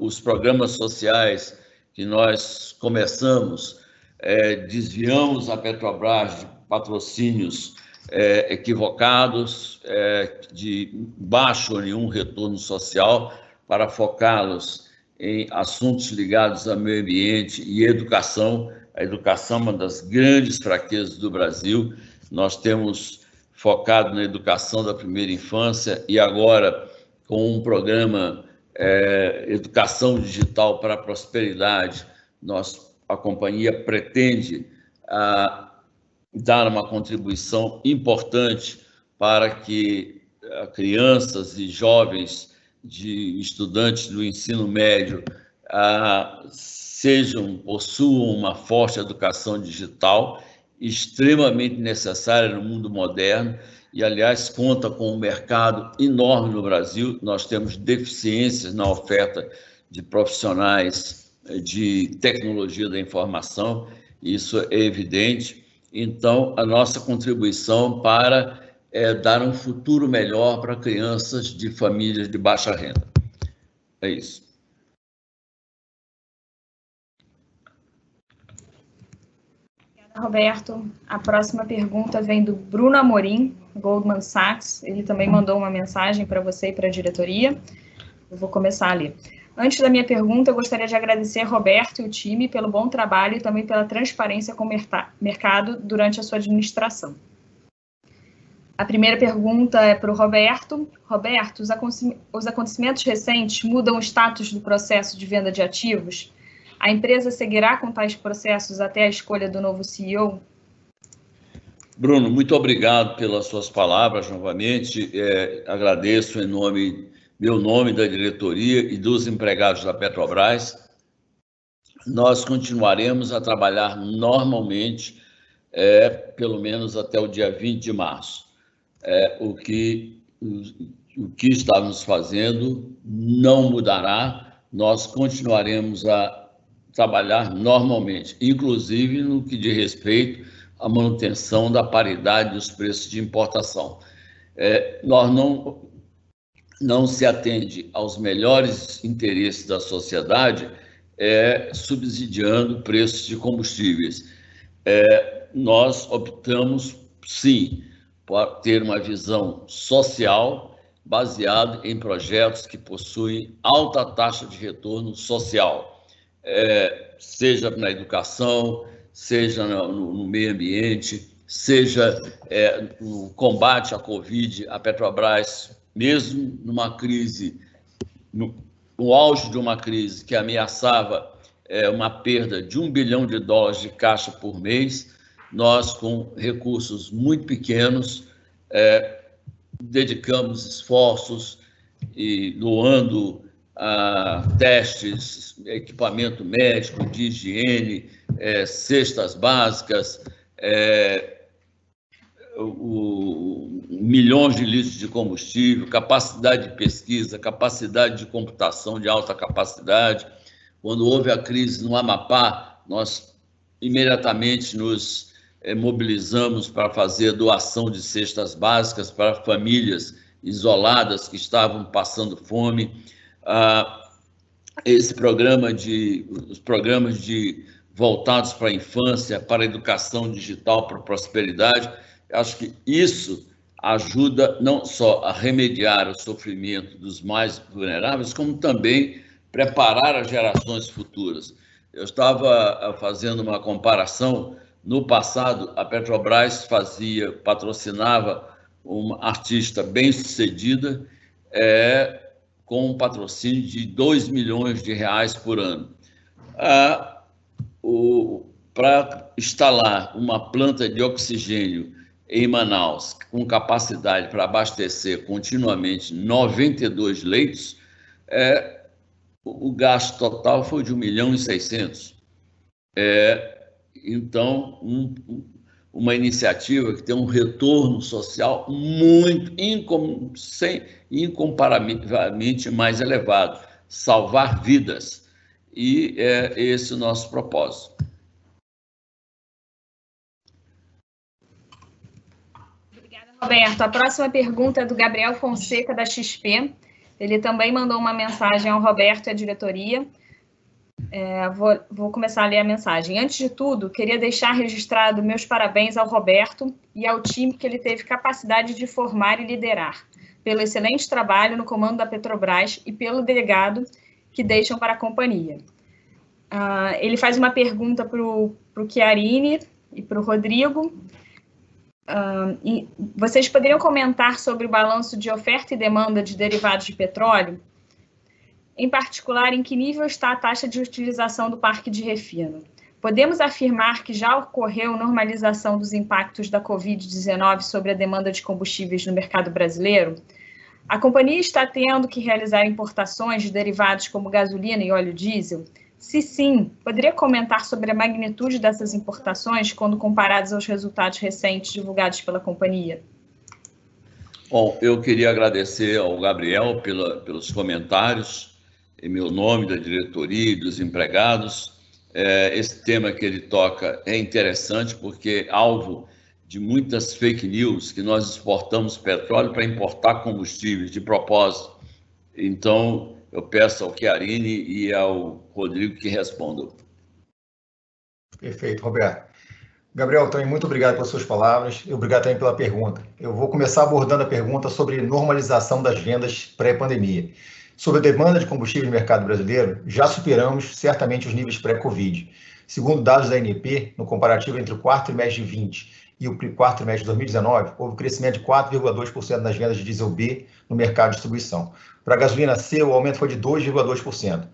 os programas sociais que nós começamos, é, desviamos a Petrobras de patrocínios é, equivocados, é, de baixo ou nenhum retorno social, para focá-los em assuntos ligados ao meio ambiente e educação. A educação é uma das grandes fraquezas do Brasil. Nós temos focado na educação da primeira infância e agora com um programa é, Educação Digital para a Prosperidade, nós, a companhia pretende a, dar uma contribuição importante para que a, crianças e jovens de estudantes do ensino médio ah, sejam, possuam uma forte educação digital, extremamente necessária no mundo moderno, e, aliás, conta com um mercado enorme no Brasil. Nós temos deficiências na oferta de profissionais eh, de tecnologia da informação, isso é evidente. Então, a nossa contribuição para é dar um futuro melhor para crianças de famílias de baixa renda. É isso. Roberto. A próxima pergunta vem do Bruno Amorim, Goldman Sachs. Ele também mandou uma mensagem para você e para a diretoria. Eu vou começar ali. Antes da minha pergunta, eu gostaria de agradecer Roberto e o time pelo bom trabalho e também pela transparência com o mercado durante a sua administração. A primeira pergunta é para o Roberto. Roberto, os acontecimentos recentes mudam o status do processo de venda de ativos? A empresa seguirá com tais processos até a escolha do novo CEO? Bruno, muito obrigado pelas suas palavras novamente. É, agradeço em nome, meu nome da diretoria e dos empregados da Petrobras. Nós continuaremos a trabalhar normalmente, é, pelo menos até o dia 20 de março é, o, que, o que estávamos fazendo não mudará, nós continuaremos a trabalhar normalmente, inclusive no que diz respeito à manutenção da paridade dos preços de importação. É, nós não, não se atende aos melhores interesses da sociedade é, subsidiando preços de combustíveis. É, nós optamos, sim, por ter uma visão social baseada em projetos que possuem alta taxa de retorno social, é, seja na educação, seja no, no meio ambiente, seja é, no combate à Covid, a Petrobras, mesmo numa crise, no, no auge de uma crise que ameaçava é, uma perda de um bilhão de dólares de caixa por mês, nós, com recursos muito pequenos, é, dedicamos esforços e doando a testes, equipamento médico, de higiene, é, cestas básicas, é, o, milhões de litros de combustível, capacidade de pesquisa, capacidade de computação de alta capacidade. Quando houve a crise no Amapá, nós imediatamente nos mobilizamos para fazer doação de cestas básicas para famílias isoladas que estavam passando fome. Ah, esse programa de, os programas de voltados para a infância, para a educação digital, para a prosperidade, acho que isso ajuda não só a remediar o sofrimento dos mais vulneráveis, como também preparar as gerações futuras. Eu estava ah, fazendo uma comparação. No passado, a Petrobras fazia, patrocinava uma artista bem-sucedida é, com um patrocínio de 2 milhões de reais por ano. Ah, Para instalar uma planta de oxigênio em Manaus, com capacidade para abastecer continuamente 92 leitos, é, o gasto total foi de 1 milhão e 600. É, então, um, uma iniciativa que tem um retorno social muito incom, sem, incomparavelmente mais elevado, salvar vidas. E é esse o nosso propósito. Roberto, a próxima pergunta é do Gabriel Fonseca, da XP. Ele também mandou uma mensagem ao Roberto e à diretoria. É, vou, vou, começar a ler a mensagem. Antes de tudo, queria deixar registrado meus parabéns ao Roberto e ao time que ele teve capacidade de formar e liderar, pelo excelente trabalho no comando da Petrobras e pelo delegado que deixam para a companhia. Uh, ele faz uma pergunta para o Chiarini e para o Rodrigo, e vocês poderiam comentar sobre o balanço de oferta e demanda de derivados de petróleo? Em particular, em que nível está a taxa de utilização do parque de refino? Podemos afirmar que já ocorreu normalização dos impactos da Covid-19 sobre a demanda de combustíveis no mercado brasileiro? A companhia está tendo que realizar importações de derivados como gasolina e óleo diesel? Se sim, poderia comentar sobre a magnitude dessas importações quando comparadas aos resultados recentes divulgados pela companhia? Bom, eu queria agradecer ao Gabriel pela, pelos comentários, em meu nome, da diretoria e dos empregados. É, esse tema que ele toca é interessante porque é alvo de muitas fake news que nós exportamos petróleo para importar combustíveis de propósito. Então, eu peço ao Chiarini e ao Rodrigo que respondam. Perfeito, Roberto. Gabriel, também muito obrigado pelas suas palavras e obrigado também pela pergunta. Eu vou começar abordando a pergunta sobre normalização das vendas pré-pandemia. Sobre a demanda de combustível no mercado brasileiro, já superamos certamente os níveis pré-Covid. Segundo dados da ANP, no comparativo entre o quarto trimestre de 20 e o quarto trimestre de 2019, houve um crescimento de 4,2% nas vendas de diesel B no mercado de distribuição. Para a gasolina C, o aumento foi de 2,2%.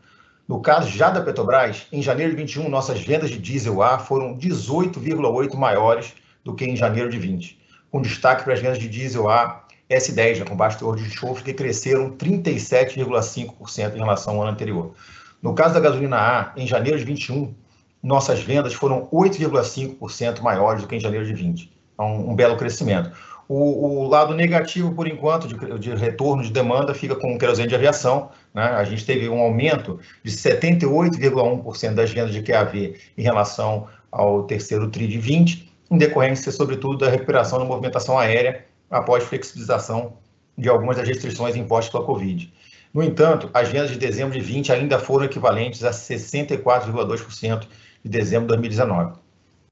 No caso já da Petrobras, em janeiro de 21, nossas vendas de diesel A foram 18,8 maiores do que em janeiro de 20, com destaque para as vendas de diesel A S10, com baixo teor de enxofre, que cresceram 37,5% em relação ao ano anterior. No caso da gasolina A, em janeiro de 21, nossas vendas foram 8,5% maiores do que em janeiro de 20, a um, um belo crescimento. O, o, lado negativo, por enquanto, de, de, retorno de demanda fica com o querosene de aviação. Né? A gente teve um aumento de 78,1% das vendas de QAV em relação ao terceiro TRI de 20, em decorrência, sobretudo, da recuperação da movimentação aérea após flexibilização de algumas das restrições impostas pela Covid. No entanto, as vendas de dezembro de 20 ainda foram equivalentes a 64,2% de dezembro de 2019.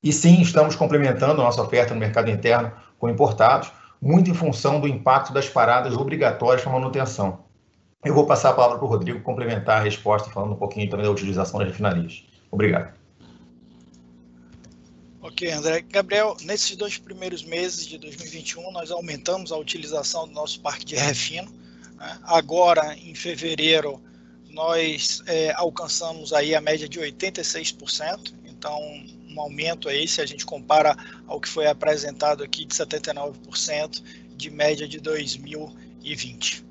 E sim, estamos complementando a nossa oferta no mercado interno com importados, muito em função do impacto das paradas obrigatórias para manutenção. Eu vou passar a palavra para o Rodrigo complementar a resposta, falando um pouquinho também da utilização das refinarias. Obrigado. Ok, André. Gabriel, nesses dois primeiros meses de 2021, nós aumentamos a utilização do nosso parque de refino. Né? Agora, em fevereiro, nós é, alcançamos aí a média de 86%, então um aumento aí, se a gente compara ao que foi apresentado aqui de 79% de média de 2020.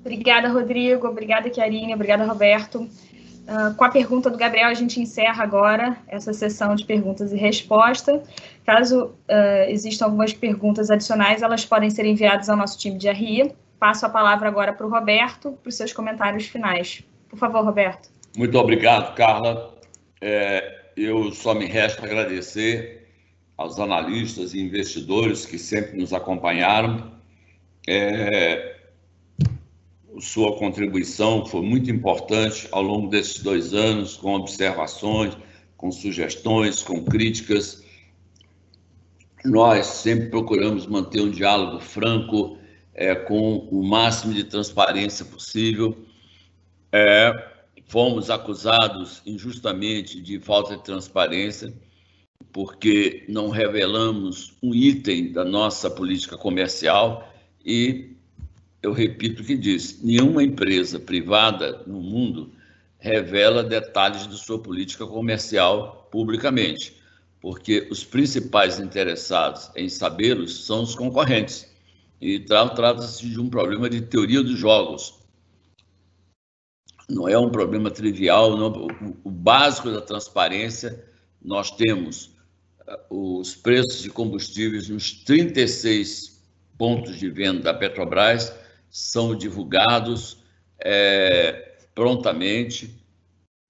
Obrigada, Rodrigo. Obrigada, Chiarine. Obrigada, Roberto. Uh, com a pergunta do Gabriel, a gente encerra agora essa sessão de perguntas e respostas. Caso uh, existam algumas perguntas adicionais, elas podem ser enviadas ao nosso time de RI passo a palavra agora para o Roberto, para os seus comentários finais. Por favor, Roberto. Muito obrigado, Carla. É, eu só me resta agradecer aos analistas e investidores que sempre nos acompanharam. É, sua contribuição foi muito importante ao longo desses dois anos, com observações, com sugestões, com críticas. Nós sempre procuramos manter um diálogo franco, é, com o máximo de transparência possível. É, fomos acusados injustamente de falta de transparência, porque não revelamos um item da nossa política comercial e eu repito o que disse: nenhuma empresa privada no mundo revela detalhes de sua política comercial publicamente, porque os principais interessados em sabê-los são os concorrentes. E trata-se de um problema de teoria dos jogos. Não é um problema trivial. Não, o básico da transparência, nós temos os preços de combustíveis nos 36 pontos de venda da Petrobras são divulgados é, prontamente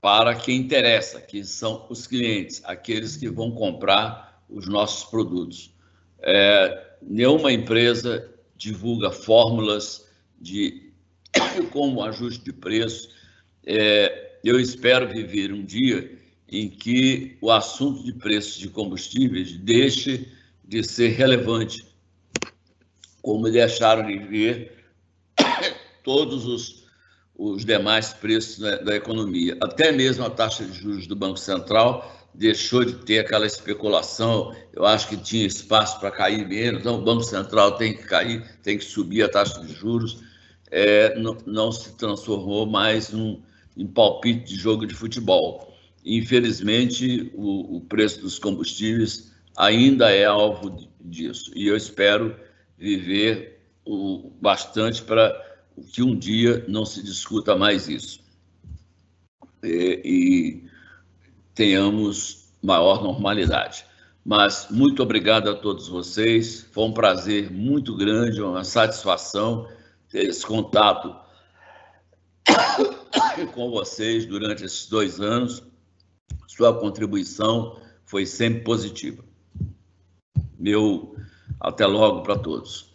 para quem interessa, que são os clientes, aqueles que vão comprar os nossos produtos. É, nenhuma empresa divulga fórmulas de <coughs> como ajuste de preço. É, eu espero viver um dia em que o assunto de preços de combustíveis deixe de ser relevante, como deixaram de ver todos os, os demais preços da, da economia. Até mesmo a taxa de juros do Banco Central deixou de ter aquela especulação. Eu acho que tinha espaço para cair menos. Então, o Banco Central tem que cair, tem que subir a taxa de juros. É, não, não, se transformou mais num, em palpite de jogo de futebol. Infelizmente, o, o preço dos combustíveis ainda é alvo disso. E eu espero viver o, bastante para que um dia não se discuta mais isso. E, e tenhamos maior normalidade. Mas muito obrigado a todos vocês. Foi um prazer muito grande, uma satisfação ter esse contato <coughs> com vocês durante esses dois anos. Sua contribuição foi sempre positiva. Meu até logo para todos.